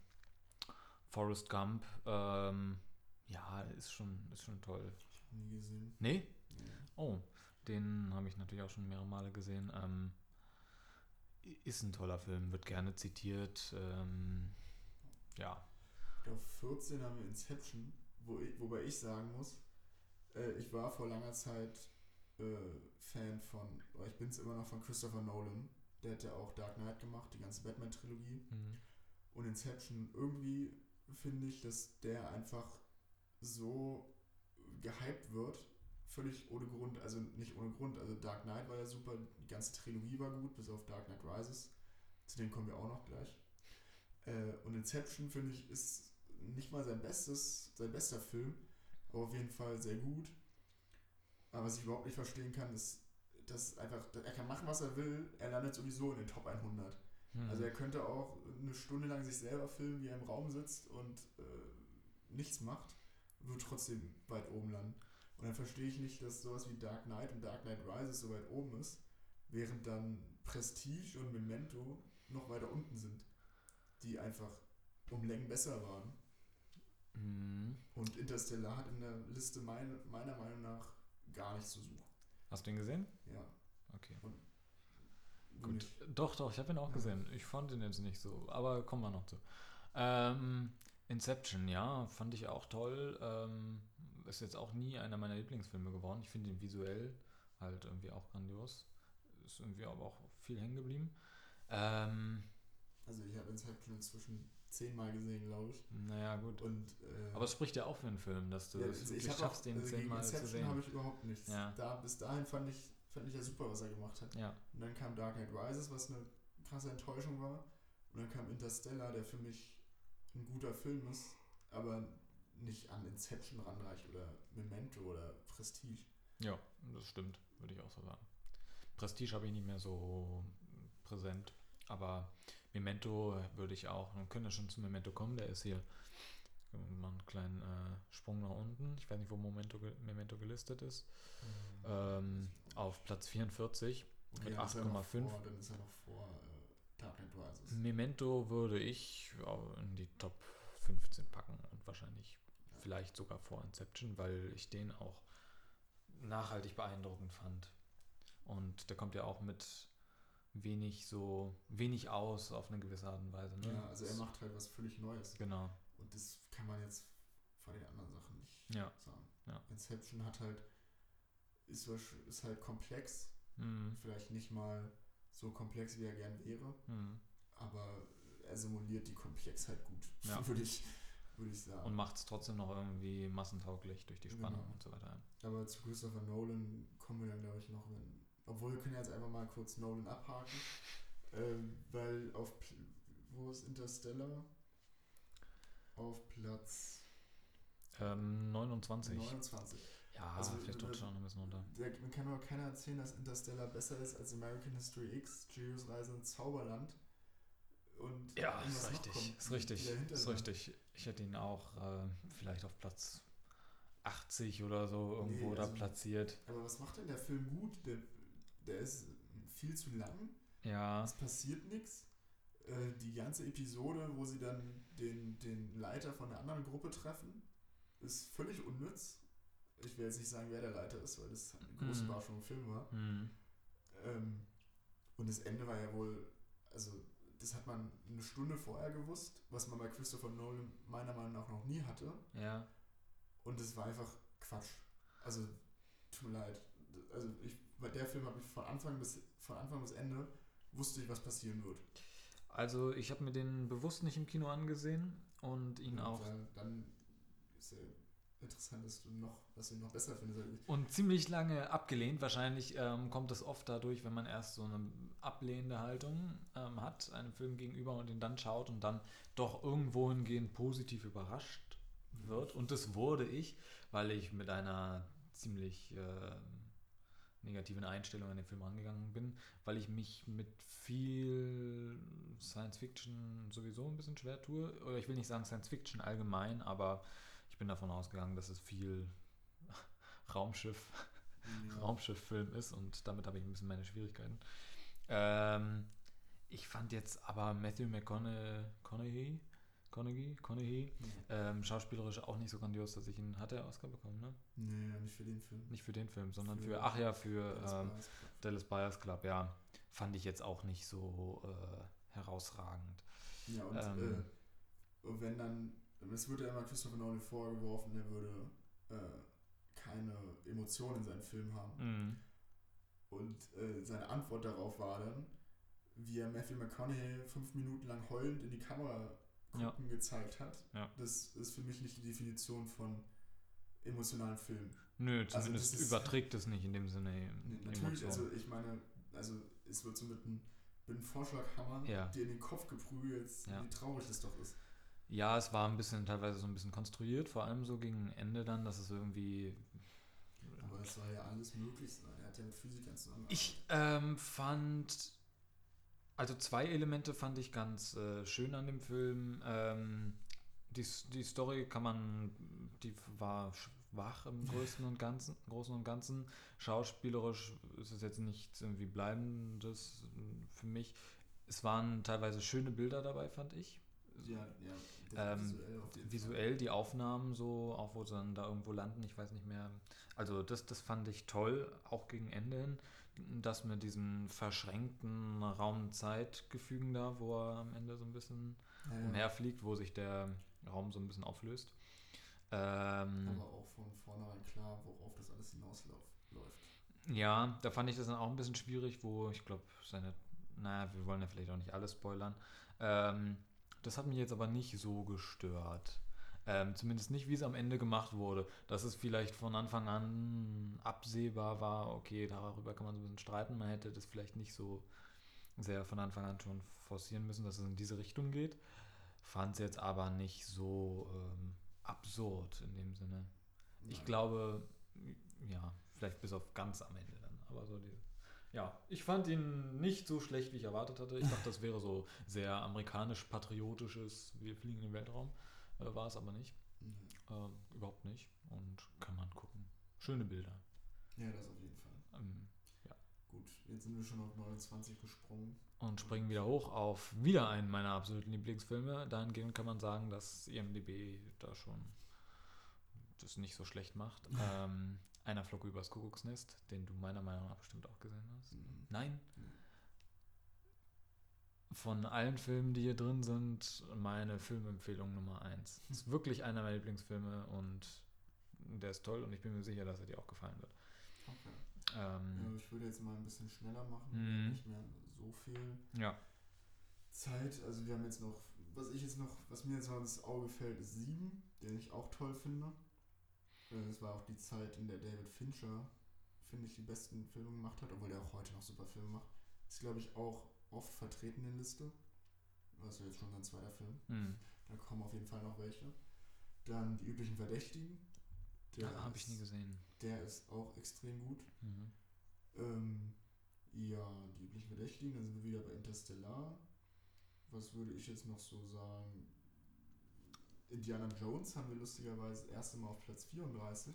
Forrest Gump, ähm, ja, ist schon, ist schon toll. Nie gesehen. Nee? Nee. Oh, den habe ich natürlich auch schon mehrere Male gesehen. Ähm, ist ein toller Film, wird gerne zitiert. Ähm, ja. Ich glaube, 14 haben wir Inception, wo ich, wobei ich sagen muss, äh, ich war vor langer Zeit äh, Fan von, oder ich bin es immer noch von Christopher Nolan. Der hat ja auch Dark Knight gemacht, die ganze Batman-Trilogie. Hm. Und Inception, irgendwie finde ich, dass der einfach so gehypt wird, völlig ohne Grund, also nicht ohne Grund. Also Dark Knight war ja super, die ganze Trilogie war gut, bis auf Dark Knight Rises. Zu denen kommen wir auch noch gleich. Äh, und Inception, finde ich, ist nicht mal sein bestes, sein bester Film, aber auf jeden Fall sehr gut. Aber was ich überhaupt nicht verstehen kann, ist, dass einfach, er kann machen, was er will, er landet sowieso in den Top 100. Hm. Also er könnte auch eine Stunde lang sich selber filmen, wie er im Raum sitzt und äh, nichts macht, wird trotzdem weit oben landen. Und dann verstehe ich nicht, dass sowas wie Dark Knight und Dark Knight Rises so weit oben ist, während dann Prestige und Memento noch weiter unten sind, die einfach um Längen besser waren. Hm. Und Interstellar hat in der Liste mein, meiner Meinung nach gar nichts zu suchen. Hast du ihn gesehen? Ja. Okay. du Gut. nicht. Doch, doch, ich habe ihn auch Ja. gesehen. Ich fand ihn jetzt nicht so, aber kommen wir noch zu. Ähm, Inception, ja, fand ich auch toll. Ähm, ist jetzt auch nie einer meiner Lieblingsfilme geworden. Ich finde ihn visuell halt irgendwie auch grandios. Ist irgendwie aber auch viel hängen geblieben. Ähm, Also ich habe Inception inzwischen zehnmal gesehen, glaube ich. naja, gut. Und, äh, Aber es spricht ja auch für einen Film, dass du Ja, es also wirklich schaffst, auch, den also zehnmal zu Inception habe sehen. ich überhaupt nichts. Ja. Da, bis dahin fand ich, fand ich ja super, was er gemacht hat. Ja, Und dann kam Dark Knight Rises, was eine krasse Enttäuschung war. Und dann kam Interstellar, der für mich ein guter Film ist, aber nicht an Inception ranreicht oder Memento oder Prestige. Ja, das stimmt, würde ich auch so sagen. Prestige habe ich nicht mehr so präsent, aber Memento würde ich auch, man könnte schon zu Memento kommen, der ist hier mal einen kleinen äh, Sprung nach unten. Ich weiß nicht, wo Memento, Memento gelistet ist. Mhm. Ähm, auf Platz 44 okay, mit 8,5. Dann ist er noch vor äh, Dark Knight Rises. Memento würde ich in die Top 15 packen und wahrscheinlich ja. vielleicht sogar vor Inception, weil ich den auch nachhaltig beeindruckend fand. Und der kommt ja auch mit wenig so wenig aus auf eine gewisse Art und Weise. Ne? Ja, also er macht halt was völlig Neues. Genau. Und das kann man jetzt vor den anderen Sachen nicht ja. sagen. Ja. Inception hat halt, ist, ist halt komplex. Mhm. Vielleicht nicht mal so komplex, wie er gern wäre. Mhm. Aber er simuliert die Komplexheit gut, (laughs) ja. würde ich, würd ich sagen. Und macht es trotzdem noch irgendwie massentauglich durch die Spannung genau. und so weiter. Aber zu Christopher Nolan kommen wir dann, glaube ich, noch, wenn. Obwohl, wir können jetzt einfach mal kurz Nolan abhaken. ähm, weil auf. Wo ist Interstellar? Auf Platz ähm, 29. 29. Ja, also, vielleicht doch schon ein bisschen unter. Der, man kann aber keiner erzählen, dass Interstellar besser ist als American History X, Julius Reise ins Zauberland. Und ja, ist richtig, ist richtig, ist richtig. Ich hätte ihn auch äh, vielleicht auf Platz 80 oder so irgendwo nee, also, da platziert. Aber was macht denn der Film gut? Der, der ist viel zu lang. Ja. Es passiert nichts. Äh, die ganze Episode, wo sie dann den, den Leiter von der anderen Gruppe treffen, ist völlig unnütz. Ich will jetzt nicht sagen, wer der Leiter ist, weil das eine große mhm. Überraschung im Film war. Mhm. Ähm, und das Ende war ja wohl, also das hat man eine Stunde vorher gewusst, was man bei Christopher Nolan meiner Meinung nach noch nie hatte. Ja. Und es war einfach Quatsch. Also, tut mir leid. Also, ich, bei der Film habe ich von Anfang bis von Anfang bis Ende wusste ich, was passieren wird. Also, ich habe mir den bewusst nicht im Kino angesehen und ihn und auch. Dann, dann ist ja interessant, dass du noch, dass du ihn noch besser findest. Und ziemlich lange abgelehnt. Wahrscheinlich ähm, kommt das oft dadurch, wenn man erst so eine ablehnende Haltung ähm, hat, einem Film gegenüber und ihn dann schaut und dann doch irgendwo hingehend positiv überrascht wird. Und das wurde ich, weil ich mit einer ziemlich äh, negativen Einstellung an den Film rangegangen bin, weil ich mich mit viel Science Fiction sowieso ein bisschen schwer tue. Oder ich will nicht sagen Science Fiction allgemein, aber ich bin davon ausgegangen, dass es viel (laughs) Raumschiff, ja. Raumschifffilm ist und damit habe ich ein bisschen meine Schwierigkeiten. Ähm, ich fand jetzt aber Matthew McConaughey, Conaghy, Conaghy, mhm. ähm, schauspielerisch auch nicht so grandios, dass ich ihn hatte er Oscar bekommen, ne? Nee, nicht für den Film. Nicht für den Film, sondern für, für ach ja, für Dallas, ähm, Buyers Dallas Buyers Club, ja. Fand ich jetzt auch nicht so äh, herausragend. Ja, und ähm, äh, wenn dann, es wird ja immer Christopher Nolan vorgeworfen, er würde äh, keine Emotionen in seinen Film haben. Mhm. Und äh, seine Antwort darauf war dann, wie er Matthew McConaughey fünf Minuten lang heulend in die Kamera gucken ja. gezeigt hat. Ja. Das ist für mich nicht die Definition von emotionalen Film. Nö, also zumindest also überträgt es nicht in dem Sinne. Nee, natürlich, Emotion. also ich meine, also es wird so mit einem, einem Vorschlaghammer ja. dir in den Kopf geprügelt, wie traurig das doch ist. Ja, es war ein bisschen teilweise so ein bisschen konstruiert, vor allem so gegen Ende dann, dass es irgendwie aber es soll ja alles möglich. Er hat ja mit Physikern zusammen. Ich ähm, fand, also zwei Elemente fand ich ganz äh, schön an dem Film. Ähm, die, die Story kann man, die war schwach im Größten und Ganzen, (laughs) Großen und Ganzen. Schauspielerisch ist es jetzt nichts irgendwie Bleibendes für mich. Es waren teilweise schöne Bilder dabei, fand ich. Ja, ja. Ähm, visuell, visuell, die Aufnahmen so, auch wo sie dann da irgendwo landen, ich weiß nicht mehr. Also das, das fand ich toll, auch gegen Ende hin. Das mit diesem verschränkten Raum-Zeit-Gefügen da, wo er am Ende so ein bisschen ja, ja. umherfliegt, wo sich der Raum so ein bisschen auflöst. Ähm, Aber auch von vornherein klar, worauf das alles hinausläuft. Ja, da fand ich das dann auch ein bisschen schwierig, wo ich glaube, seine, naja, wir wollen ja vielleicht auch nicht alles spoilern. Ähm, das hat mich jetzt aber nicht so gestört. Ähm, zumindest nicht, wie es am Ende gemacht wurde. Dass es vielleicht von Anfang an absehbar war, okay, darüber kann man so ein bisschen streiten. Man hätte das vielleicht nicht so sehr von Anfang an schon forcieren müssen, dass es in diese Richtung geht. Fand es jetzt aber nicht so ähm, absurd in dem Sinne. Ich Nein. glaube, ja, vielleicht bis auf ganz am Ende dann. Aber so die. Ja, ich fand ihn nicht so schlecht, wie ich erwartet hatte. Ich dachte, das wäre so sehr amerikanisch-patriotisches, wir fliegen in den Weltraum. Äh, war es aber nicht. Mhm. Ähm, überhaupt nicht. Und kann man gucken. Schöne Bilder. Ja, das auf jeden Fall. Ähm, Gut, jetzt sind wir schon auf 29 gesprungen. und springen wieder hoch auf wieder einen meiner absoluten Lieblingsfilme. Dahingehend kann man sagen, dass IMDb da schon das nicht so schlecht macht. (laughs) ähm, einer flog übers Kuckucksnest, den du meiner Meinung nach bestimmt auch gesehen hast. Mhm. Nein? Nee. Von allen Filmen, die hier drin sind, meine Filmempfehlung Nummer eins. Ist wirklich einer meiner Lieblingsfilme und der ist toll und ich bin mir sicher, dass er dir auch gefallen wird. Okay. Ähm, Ja, ich würde jetzt mal ein bisschen schneller machen. Mhm. Nicht mehr so viel ja. Zeit. Also wir haben jetzt noch, was ich jetzt noch, was mir jetzt noch ins Auge fällt, ist Sieben, den ich auch toll finde. Äh, Das war auch die Zeit, in der David Fincher, finde ich, die besten Filme gemacht hat, obwohl der auch heute noch super Filme macht. Ist, glaube ich, auch oft vertreten in der Liste. Das ist ja jetzt schon sein zweiter Film. Hm. Da kommen auf jeden Fall noch welche. Dann die üblichen Verdächtigen. Der Ja, habe ich nie gesehen. Der ist auch extrem gut. Mhm. Ähm, ja, die üblichen Verdächtigen, dann sind wir wieder bei Interstellar. Was würde ich jetzt noch so sagen? Indiana Jones haben wir lustigerweise das erste Mal auf Platz 34.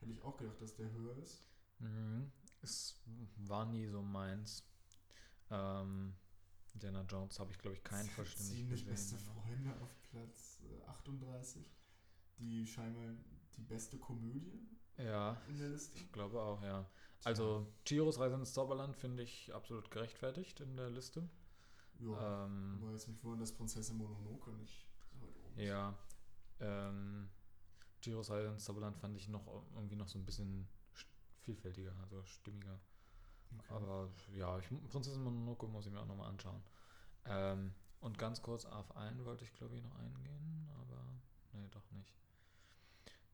Hätte ich auch gedacht, dass der höher ist. Mhm. Es war nie so meins. Ähm, Indiana Jones habe ich, glaube ich, kein vollständig Ziemlich beste. Freunde auf Platz äh, 38. Die scheinbar die beste Komödie Ja, in der Liste. ich glaube auch, ja. Also, Chiros Reise ins Zauberland finde ich absolut gerechtfertigt in der Liste. Ja, Ähm, wobei es mich wundert, dass Prinzessin Mononoke nicht heute oben ist. ja. Ähm, Chiros Reise ins Zauberland fand ich noch irgendwie noch so ein bisschen vielfältiger, also stimmiger. Okay. Aber ja, ich, Prinzessin Mononoke muss ich mir auch nochmal anschauen. Ähm, und ganz kurz auf einen wollte ich, glaube ich, noch eingehen, aber nee, doch nicht.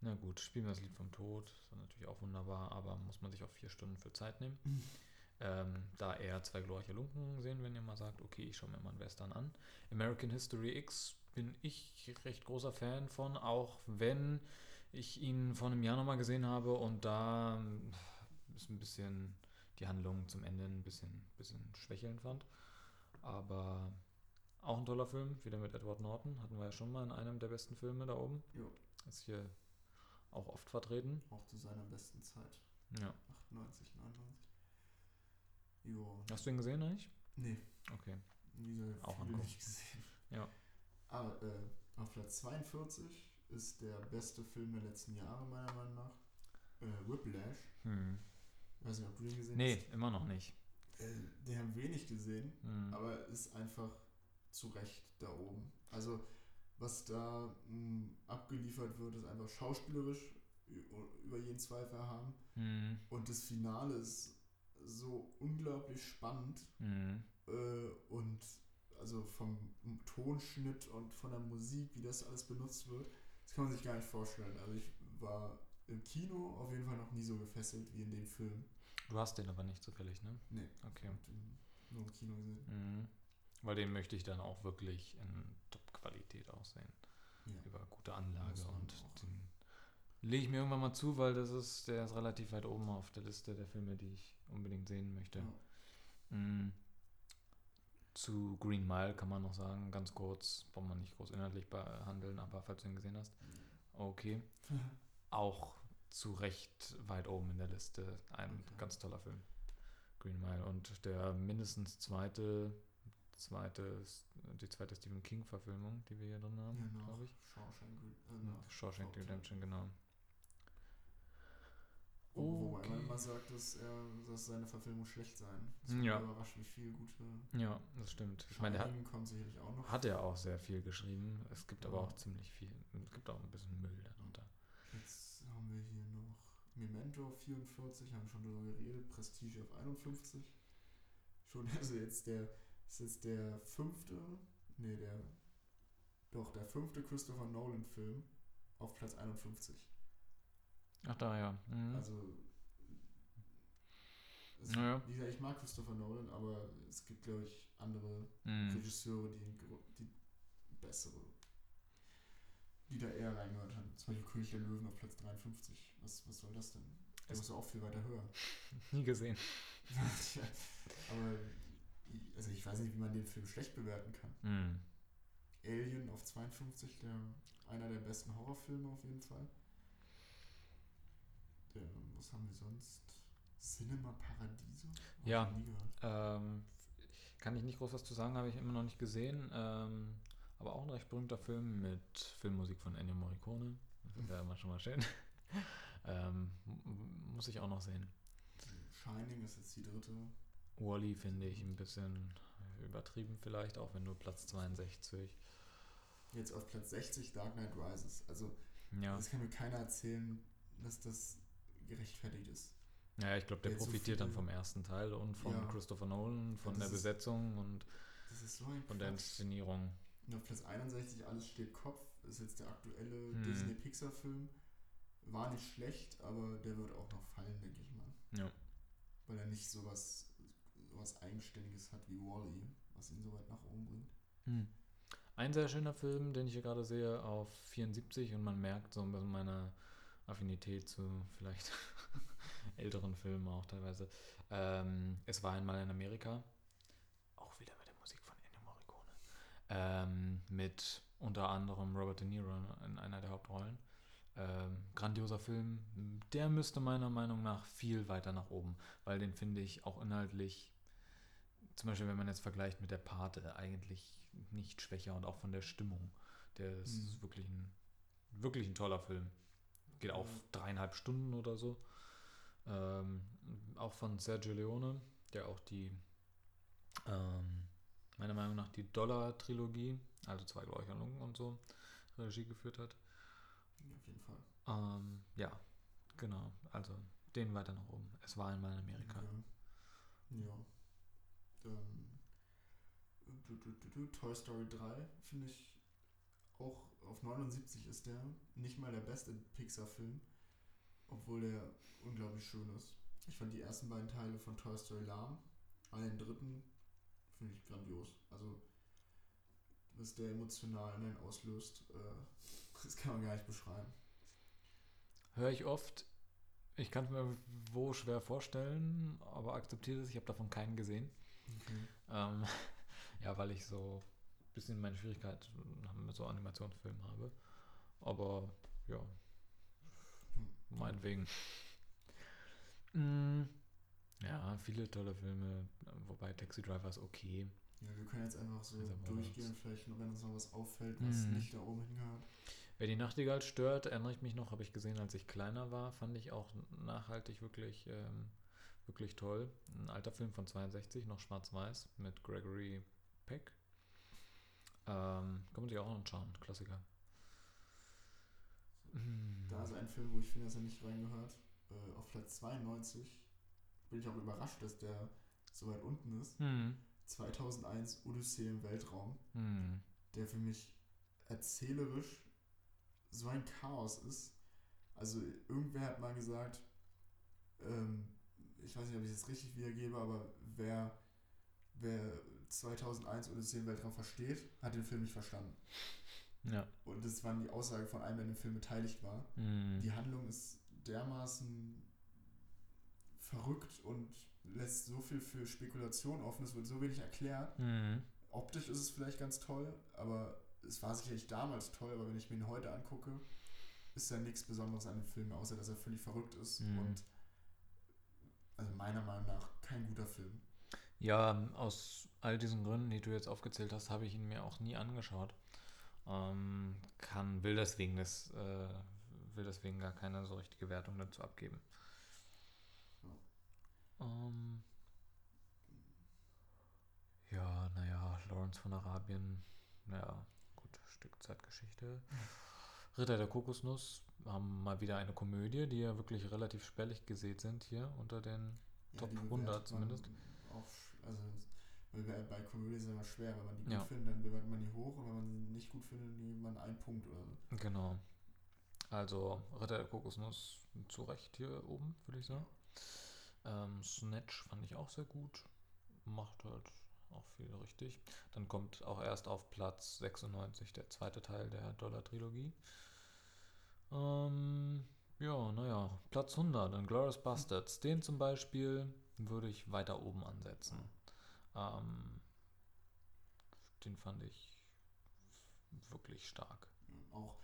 Na gut, spielen wir das Lied vom Tod, ist dann natürlich auch wunderbar, aber muss man sich auch vier Stunden für Zeit nehmen. Ähm, da eher zwei glorreiche Lunken sehen, wenn ihr mal sagt, okay, ich schaue mir mal einen Western an. American History X bin ich recht großer Fan von, auch wenn ich ihn vor einem Jahr nochmal gesehen habe und da ähm, ist ein bisschen die Handlung zum Ende ein bisschen, bisschen schwächeln fand. Aber auch ein toller Film, wieder mit Edward Norton, hatten wir ja schon mal in einem der besten Filme da oben. Jo. Ist hier auch oft vertreten. Auch zu seiner besten Zeit. Ja. 98, 99. Jo. Hast du ihn gesehen eigentlich? Nee, Okay. gesagt, Auch angucken. nicht gesehen. Ja. Ah, äh, auf Platz 42 ist der beste Film der letzten Jahre, meiner Meinung nach. Äh, Whiplash. Hm. Weiß nicht, ob du den gesehen Nee, immer noch nicht. hast. Äh, den haben wenig gesehen, Hm. aber ist einfach zu Recht da oben. Also, was da mh, abgeliefert wird, ist einfach schauspielerisch über jeden Zweifel haben. Hm. Und das Finale ist so unglaublich spannend. Hm. Äh, und also vom Tonschnitt und von der Musik, wie das alles benutzt wird, das kann man sich gar nicht vorstellen. Also ich war im Kino auf jeden Fall noch nie so gefesselt wie in dem Film. Du hast den aber nicht zufällig, ne? Nee, Okay. nur im Kino gesehen. Mhm. Weil den möchte ich dann auch wirklich in Top-Qualität aussehen. Ja. Über gute Anlage und den lege ich mir irgendwann mal zu, weil das ist, der ist relativ weit oben auf der Liste der Filme, die ich unbedingt sehen möchte. Ja. Mm. Zu Green Mile kann man noch sagen, ganz kurz, braucht man nicht groß inhaltlich behandeln, aber falls du ihn gesehen hast, okay. (laughs) Auch zu Recht weit oben in der Liste. Ein Okay. ganz toller Film. Green Mile. Und der mindestens zweite, zweite, die zweite Stephen King-Verfilmung, die wir hier drin haben, Genau. glaube ich. Shawshank, äh, Shawshank. Redemption, genau. Wo, Wobei man Okay. immer sagt, dass, er, dass seine Verfilmung schlecht sein. Das Ja. ja. überrascht, wie viel gute. Ja, das stimmt. Ich meine, der hat, kommt sicherlich auch noch. hat er auch sehr viel geschrieben. Es gibt aber Ja. auch ziemlich viel. Es gibt auch ein bisschen Müll darunter. Haben wir hier noch Memento auf 44, haben wir schon drüber geredet, Prestige auf 51. Schon, also jetzt der, ist jetzt der fünfte, nee, der, doch, der fünfte Christopher Nolan-Film auf Platz 51. Ach da, ja. Mhm. Also, es, Naja. wie gesagt, ich mag Christopher Nolan, aber es gibt, glaube ich, andere Mhm. Regisseure, die, die bessere die da eher reingehört haben. Zum Beispiel König der Löwen auf Platz 53. Was, was soll das denn? Der muss ja auch viel weiter höher. (laughs) Nie gesehen. Tja, (laughs) aber ich- also ich weiß nicht, wie man den Film schlecht bewerten kann. Hm. Alien auf 52, der, einer der besten Horrorfilme auf jeden Fall. Der, was haben wir sonst? Cinema Paradiso? Ja. Ähm, kann ich nicht groß was zu sagen, habe ich immer noch nicht gesehen. Ähm, aber auch ein recht berühmter Film mit Filmmusik von Ennio Morricone. Das wäre immer schon mal schön. (laughs) ähm, muss ich auch noch sehen. Shining ist jetzt die dritte. Wally finde ich ein bisschen übertrieben vielleicht, auch wenn nur Platz 62. Jetzt auf Platz 60 Dark Knight Rises. Also, Ja, das kann mir keiner erzählen, dass das gerechtfertigt ist. ja ich glaube, der so profitiert dann viele- vom ersten Teil und von Ja. Christopher Nolan, von das der ist- Besetzung und ist so von der. Inszenierung. Und auf Platz 61 Alles steht Kopf. Ist jetzt der aktuelle Hm. Disney-Pixar-Film. War nicht schlecht, aber der wird auch noch fallen, denke ich mal. Ja. Weil er nicht sowas, sowas Eigenständiges hat wie Wally, was ihn so weit nach oben bringt. Hm. Ein sehr schöner Film, den ich hier gerade sehe, auf 74 und man merkt so ein bisschen meine Affinität zu vielleicht (laughs) älteren Filmen auch teilweise. Ähm, es war einmal in Amerika, auch wieder mit der Musik von Ennio Morricone, ähm, mit unter anderem Robert De Niro in einer der Hauptrollen. Ähm, grandioser Film, der müsste meiner Meinung nach viel weiter nach oben, weil den finde ich auch inhaltlich zum Beispiel, wenn man jetzt vergleicht mit der Pate, eigentlich nicht schwächer und auch von der Stimmung. Der ist Mhm. wirklich, ein, wirklich ein toller Film. Geht auch Ja. dreieinhalb Stunden oder so. Ähm, auch von Sergio Leone, der auch die, ähm, meiner Meinung nach, die Dollar-Trilogie, also zwei Gläucherlungen und so, Regie geführt hat. Auf jeden Fall. Ähm, ja, genau. Also den weiter nach oben. Es war einmal in Amerika. Ja. ja. Ähm, du, du, du, Toy Story 3 finde ich auch auf 79 ist der nicht mal der beste Pixar-Film, obwohl der unglaublich schön ist. Ich fand die ersten beiden Teile von Toy Story lahm, den dritten finde ich grandios. Also, was der emotional in einen auslöst, äh, (laughs) das kann man gar nicht beschreiben. Höre ich oft. Ich kann es mir wo schwer vorstellen, aber akzeptiere es. Ich habe davon keinen gesehen. Ähm, (laughs) ja, weil ich so ein bisschen meine Schwierigkeit mit so Animationsfilmen habe. Aber ja, meinetwegen. Mm, ja, viele tolle Filme, wobei Taxi Driver ist okay. Ja, wir können jetzt einfach so aber durchgehen, vielleicht, noch, wenn uns noch was auffällt, was Mhm. nicht da oben hingehört. Wer die Nachtigall stört, erinnere ich mich noch, habe ich gesehen, als ich kleiner war, fand ich auch nachhaltig wirklich, ähm, wirklich toll. Ein alter Film von 62, noch schwarz-weiß, mit Gregory Peck. Ähm, kann man sich auch anschauen, Klassiker. Da ist ein Film, wo ich finde, dass er nicht reingehört. Äh, auf Platz 92 bin ich auch überrascht, dass der so weit unten ist. Hm. 2001 Odyssee im Weltraum, Hm. der für mich erzählerisch so ein Chaos ist. Also irgendwer hat mal gesagt, ähm, ich weiß nicht, ob ich das richtig wiedergebe, aber wer, wer 2001 Odyssee im Weltraum versteht, hat den Film nicht verstanden. Ja. Und das war die Aussage von einem, der in dem Film beteiligt war. Hm. Die Handlung ist dermaßen verrückt und lässt so viel für Spekulation offen, es wird so wenig erklärt. Hm. Optisch ist es vielleicht ganz toll, aber es war sicherlich damals toll, aber wenn ich mir ihn heute angucke, ist da nichts Besonderes an dem Film, außer dass er völlig verrückt ist Mhm. und also meiner Meinung nach kein guter Film. Ja, aus all diesen Gründen, die du jetzt aufgezählt hast, habe ich ihn mir auch nie angeschaut. Ähm, kann, will deswegen das, äh, will deswegen gar keine so richtige Wertung dazu abgeben. Ähm, ja, naja, Lawrence von Arabien, ja, gut, Stück Zeitgeschichte. Ritter der Kokosnuss haben mal wieder eine Komödie, die ja wirklich relativ spärlich gesät sind hier unter den Top die 100 bewertet man zumindest. Sch- also bei- bei Komödie ist es immer schwer, wenn man die gut Ja. findet, dann bewertet man die hoch und wenn man sie nicht gut findet, nimmt man einen Punkt oder so. Genau. Also Ritter der Kokosnuss zu Recht hier oben, würde ich sagen. Ähm, Snatch fand ich auch sehr gut. Macht halt, auch viel richtig. Dann kommt auch erst auf Platz 96 der zweite Teil der Dollar-Trilogie. Ähm, ja, naja, Platz 100, dann Glorious Bastards. Den zum Beispiel würde ich weiter oben ansetzen. Ähm, den fand ich wirklich stark. Auch,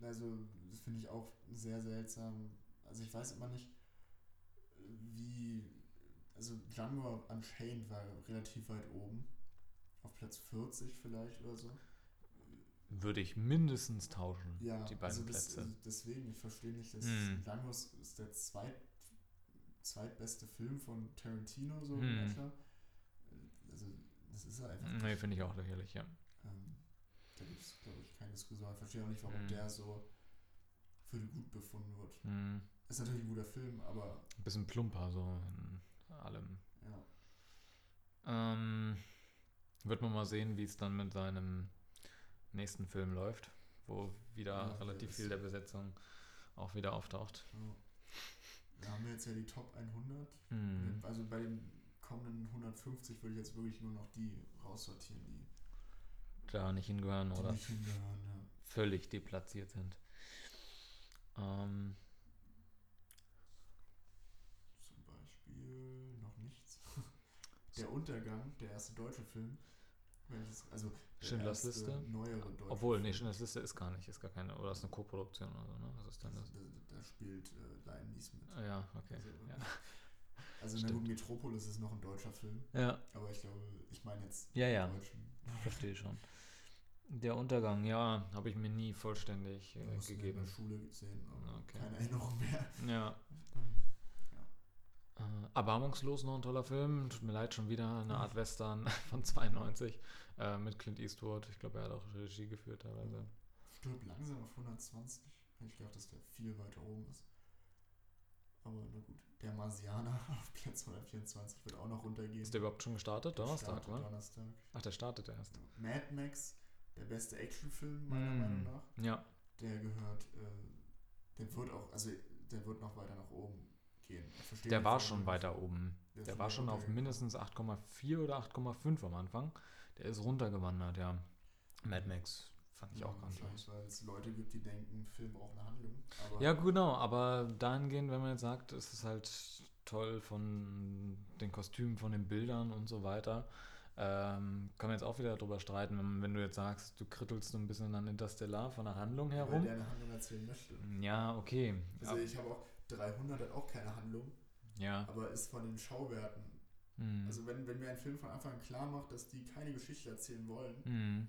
also das finde ich auch sehr seltsam. Also ich weiß immer nicht, wie. Also Django Unchained war relativ weit oben. Auf Platz 40 vielleicht oder so. Würde ich mindestens tauschen, Ja, die beiden also das, Plätze. also deswegen, ich verstehe nicht, dass Hm. Django ist der zweit, zweitbeste Film von Tarantino so Hm. etwa. Also das ist er einfach. Nee, finde ich auch lächerlich, ja. Ähm, da gibt es, glaube ich, keine Diskussion. Ich verstehe auch nicht, warum Hm. der so für gut befunden wird. Hm. Ist natürlich ein guter Film, aber Ein bisschen plumper, so in allem. ja. Ähm, wird man mal sehen, wie es dann mit seinem nächsten Film läuft, wo wieder Ja, relativ viel der Besetzung auch wieder auftaucht. ja. Da haben wir jetzt ja die Top 100. Hm. Also bei den kommenden 150 würde ich jetzt wirklich nur noch die raussortieren, die, Da nicht hingehören oder nicht hingehören. Ja. völlig deplatziert sind. Ähm, Zum Beispiel noch nichts. Der Untergang, der erste deutsche Film. Welches, also Schindlers Liste? Neuere deutsche obwohl, nee. Schindlers Liste ist gar nicht, ist gar keine, oder ist eine Koproduktion oder so, ne? Was ist denn Da, das? da, da spielt äh, Liam Neeson mit. Ja, okay. Also, Ja. (laughs) also na gut, Metropolis ist noch ein deutscher Film, Ja, aber ich glaube, ich meine jetzt Ja, ja. deutschen. verstehe schon. Der Untergang, ja, habe ich mir nie vollständig äh, wir in gegeben. der Schule gesehen, aber Okay. keine Erinnerung mehr. Ja. Äh, Erbarmungslos noch ein toller Film. Tut mir leid, schon wieder eine Art Western (laughs) von 92 äh, mit Clint Eastwood. Ich glaube, er hat auch Regie geführt teilweise. Stirb langsam auf 120. Hätte ich gedacht, dass der viel weiter oben ist. Aber na gut. Der Marsianer (laughs) auf Platz 124 wird auch noch runtergehen. Ist der überhaupt schon gestartet? Donnerstag, oder? Donnerstag. Ach, der startet erst. Mad Max, der beste Actionfilm meiner Mm. Meinung nach. Ja, Der gehört, äh, der wird auch, also der wird noch weiter nach oben gehen. Verstehe der war schon weiter oben. Der Der war schon auf mindestens 8,4 oder 8,5 am Anfang. Der ist runtergewandert, ja. Mad Max fand ich Ja, auch ganz wahrscheinlich, weil es Leute gibt, die denken, Film braucht eine Handlung. Aber Ja, genau, aber dahingehend, wenn man jetzt sagt, es ist halt toll von den Kostümen, von den Bildern und so weiter, ähm, kann man jetzt auch wieder darüber streiten, wenn, wenn du jetzt sagst, du krittelst so ein bisschen an Interstellar von der Handlung weil herum. der eine Handlung erzählen möchte. Ja, okay. Also Ja, ich habe auch 300 hat auch keine Handlung, ja. aber ist von den Schauwerten. hm, Also wenn, wenn mir ein Film von Anfang an klar macht, dass die keine Geschichte erzählen wollen, hm.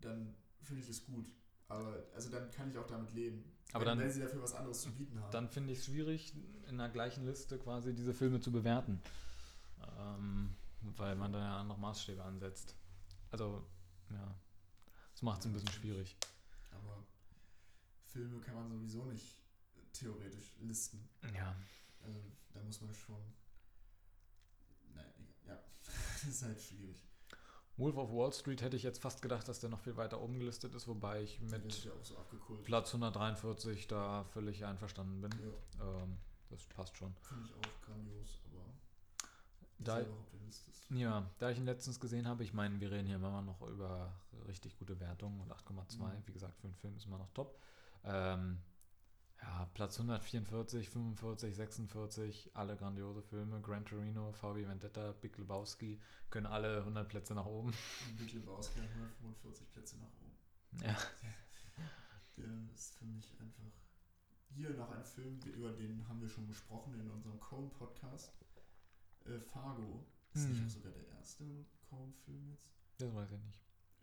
dann finde ich das gut. Aber also dann kann ich auch damit leben. Aber wenn, dann- wenn sie dafür was anderes zu bieten haben. Dann finde ich es schwierig, in der gleichen Liste quasi diese Filme zu bewerten. Ähm, weil man da ja andere Maßstäbe ansetzt. Also, ja. Das macht es ein bisschen schwierig. aber Filme kann man sowieso nicht theoretisch listen. Ja. Also da muss man schon. Nein, egal. ja, (laughs) das ist halt schwierig. Wolf of Wall Street hätte ich jetzt fast gedacht, dass der noch viel weiter oben gelistet ist, wobei ich mit ja so. Platz 143 da völlig einverstanden bin. Ja, Ähm, das passt schon. finde ich auch grandios, aber Da-. Ja, da ich ihn letztens gesehen habe, ich meine, wir reden hier immer noch über richtig gute Wertungen und 8,2. Mhm. Wie gesagt, für einen Film ist immer noch top. Ähm, ja, Platz 144, 45, 46, alle grandiose Filme. Gran Torino, VW Vendetta, Big Lebowski können alle 100 Plätze nach oben. Big Lebowski hat 145 Plätze nach oben. Ja, (laughs) Der ist für mich einfach. Hier noch ein Film, über den haben wir schon gesprochen in unserem Coen-Podcast. Äh, Fargo. Ist nicht Hm. auch sogar der erste Coen-Film jetzt? das weiß ich nicht.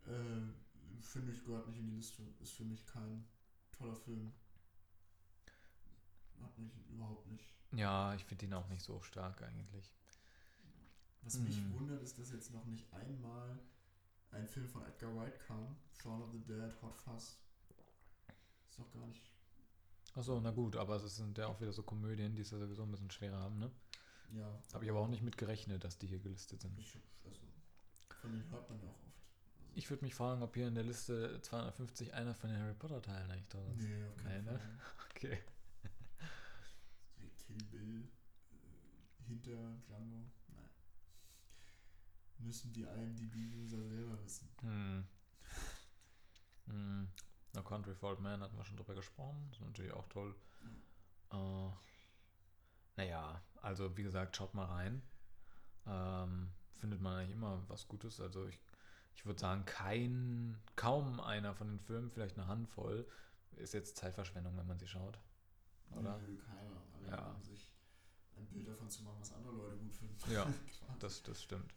Äh, Finde ich, gehört nicht in die Liste. Ist für mich kein toller Film. Hat mich überhaupt nicht. Ja, ich finde ihn auch nicht so stark eigentlich. Was mich Hm. wundert, ist, dass jetzt noch nicht einmal ein Film von Edgar Wright kam. Shaun of the Dead, Hot Fuzz. Ist doch gar nicht. Achso, na gut, aber es sind ja auch wieder so Komödien, die es ja sowieso ein bisschen schwerer haben, ne? Ja. Habe ich aber auch nicht mit gerechnet, dass die hier gelistet sind. Ich, also, von denen hört man ja auch oft. Also, Ich würde mich fragen, ob hier in der Liste 250 einer von den Harry Potter Teilen eigentlich drin ist. nee, auf keinen Nee, ne? Fall. (laughs) Okay. Kill Bill äh, hinter Django. Nein. müssen die IMDb-User selber wissen. Hm. Hm. No Country for Old Man hatten wir schon drüber gesprochen. Das ist natürlich auch toll. Äh, naja, also wie gesagt, schaut mal rein. Ähm, findet man eigentlich immer was Gutes. Also ich, ich würde sagen, kein, kaum einer von den Filmen, vielleicht eine Handvoll, ist jetzt Zeitverschwendung, wenn man sie schaut. Oder? Nö, keiner. Alle Ja. sich ein Bild davon zu machen, was andere Leute gut finden. Ja. (laughs) Das, das stimmt.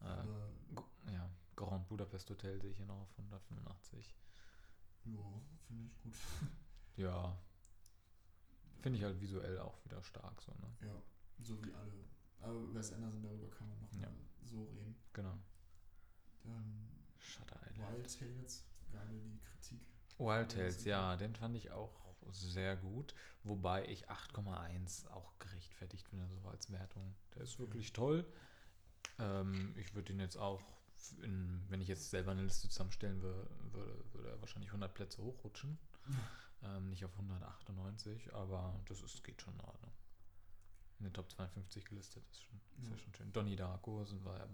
Äh, ja, Grand Budapest Hotel sehe ich hier noch auf 185. ja, finde ich gut. Ja, finde ich halt visuell auch wieder stark so, ne? Ja, so wie alle. Aber Wes Anderson, darüber kann man noch Ja. mal so reden. Genau. Dann Shutter Island. Wild Tales, gerade die Kritik. Wild Ja, Tales, ja, den fand ich auch sehr gut. Wobei ich 8,1 auch gerechtfertigt finde, so als Wertung. Der ist wirklich toll. Ähm, ich würde ihn jetzt auch, in, wenn ich jetzt selber eine Liste zusammenstellen wür- würde, würde er wahrscheinlich 100 Plätze hochrutschen. (laughs) Ähm, nicht auf 198, aber das ist, geht schon in Ordnung. In den Top 52 gelistet ist, schon, ist ja Ja. schon schön. Donnie Darko sind wir ja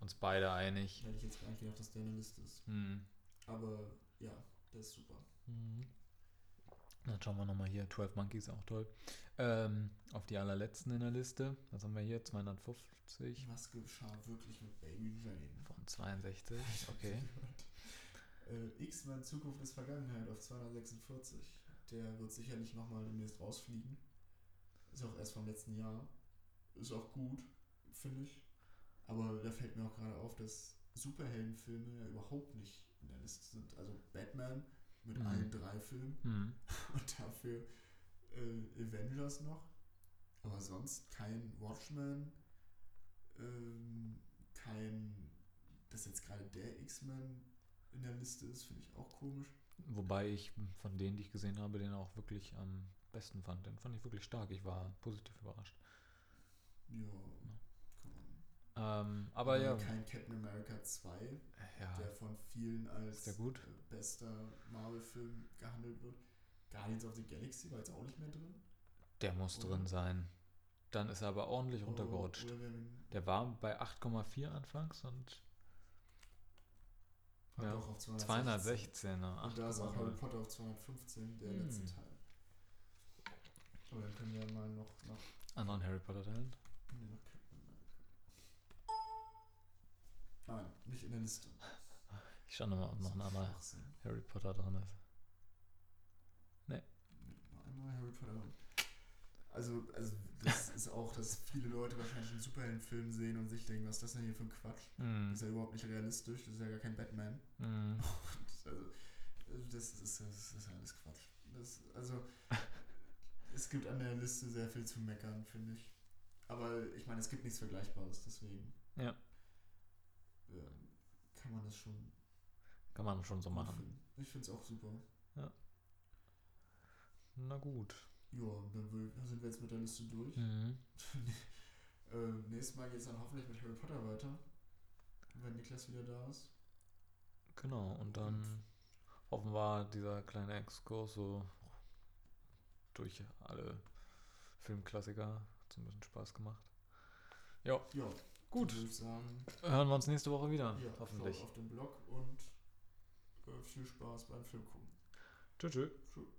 uns beide einig. hätte ich jetzt gar nicht gedacht, dass der eine Liste ist. Hm. Aber ja, der ist super. Mhm. Dann schauen wir nochmal hier. 12 Monkeys auch toll. Ähm, auf die allerletzten in der Liste. Was haben wir hier? 250 Was geschah wirklich mit Baby Jane? von 62. (laughs) Okay. äh, X-Men Zukunft ist Vergangenheit auf 246. Der wird sicherlich nochmal demnächst rausfliegen. Ist auch erst vom letzten Jahr. Ist auch gut, finde ich. Aber da fällt mir auch gerade auf, dass Superheldenfilme ja überhaupt nicht in der Liste sind. Also Batman mit Mhm. allen drei Filmen Mhm. (laughs) und dafür äh, Avengers noch. Aber sonst kein Watchmen, ähm, kein, dass jetzt gerade der X-Men in der Liste ist, finde ich auch komisch. Wobei ich von denen, die ich gesehen habe, den auch wirklich am besten fand. Den fand ich wirklich stark. Ich war positiv überrascht. Ja. Ähm, aber ja. Kein Captain America 2, Ja, der von vielen als äh, bester Marvel-Film gehandelt wird. Guardians of the Galaxy war jetzt auch nicht mehr drin. der muss oder? drin sein. Dann ist er aber ordentlich runtergerutscht. Der war bei 8,4 anfangs und Ja, doch, auf 216. 216. ne? Und da ist auch Harry 8,0. Potter auf 215, der Hm. letzte Teil. Aber dann können wir ja mal noch nach, Anderen Harry Potter Teilen. nee, nach Nein, nicht in der Liste. Ich schaue nochmal, ob noch ein anderer. Harry Potter drin ist. Nee, Noch einmal Harry Potter. Also, also das (laughs) ist auch, dass viele Leute wahrscheinlich einen Superheldenfilm sehen und sich denken, was ist das denn hier für ein Quatsch? Mhm. Das ist ja überhaupt nicht realistisch, das ist ja gar kein Batman. Mhm. (laughs) Also, das ist, das ist alles Quatsch. Das, also, (laughs) es gibt an der Liste sehr viel zu meckern, finde ich. Aber ich meine, es gibt nichts Vergleichbares, deswegen Ja. Ähm, kann man das schon Kann man schon so machen. finden. Ich finde es auch super. Na gut. Ja, dann sind wir jetzt mit der Liste durch. Mhm. (laughs) äh, nächstes Mal geht es dann hoffentlich mit Harry Potter weiter. Wenn Niklas wieder da ist. Genau, und dann hoffen wir, dieser kleine Exkurs so durch alle Filmklassiker hat so ein bisschen Spaß gemacht. Ja, Ja, gut. Sagen, Hören wir uns nächste Woche wieder. ja, hoffentlich. auf den Blog und äh, viel Spaß beim Film gucken. Tschüss. tschüss. Tschüss.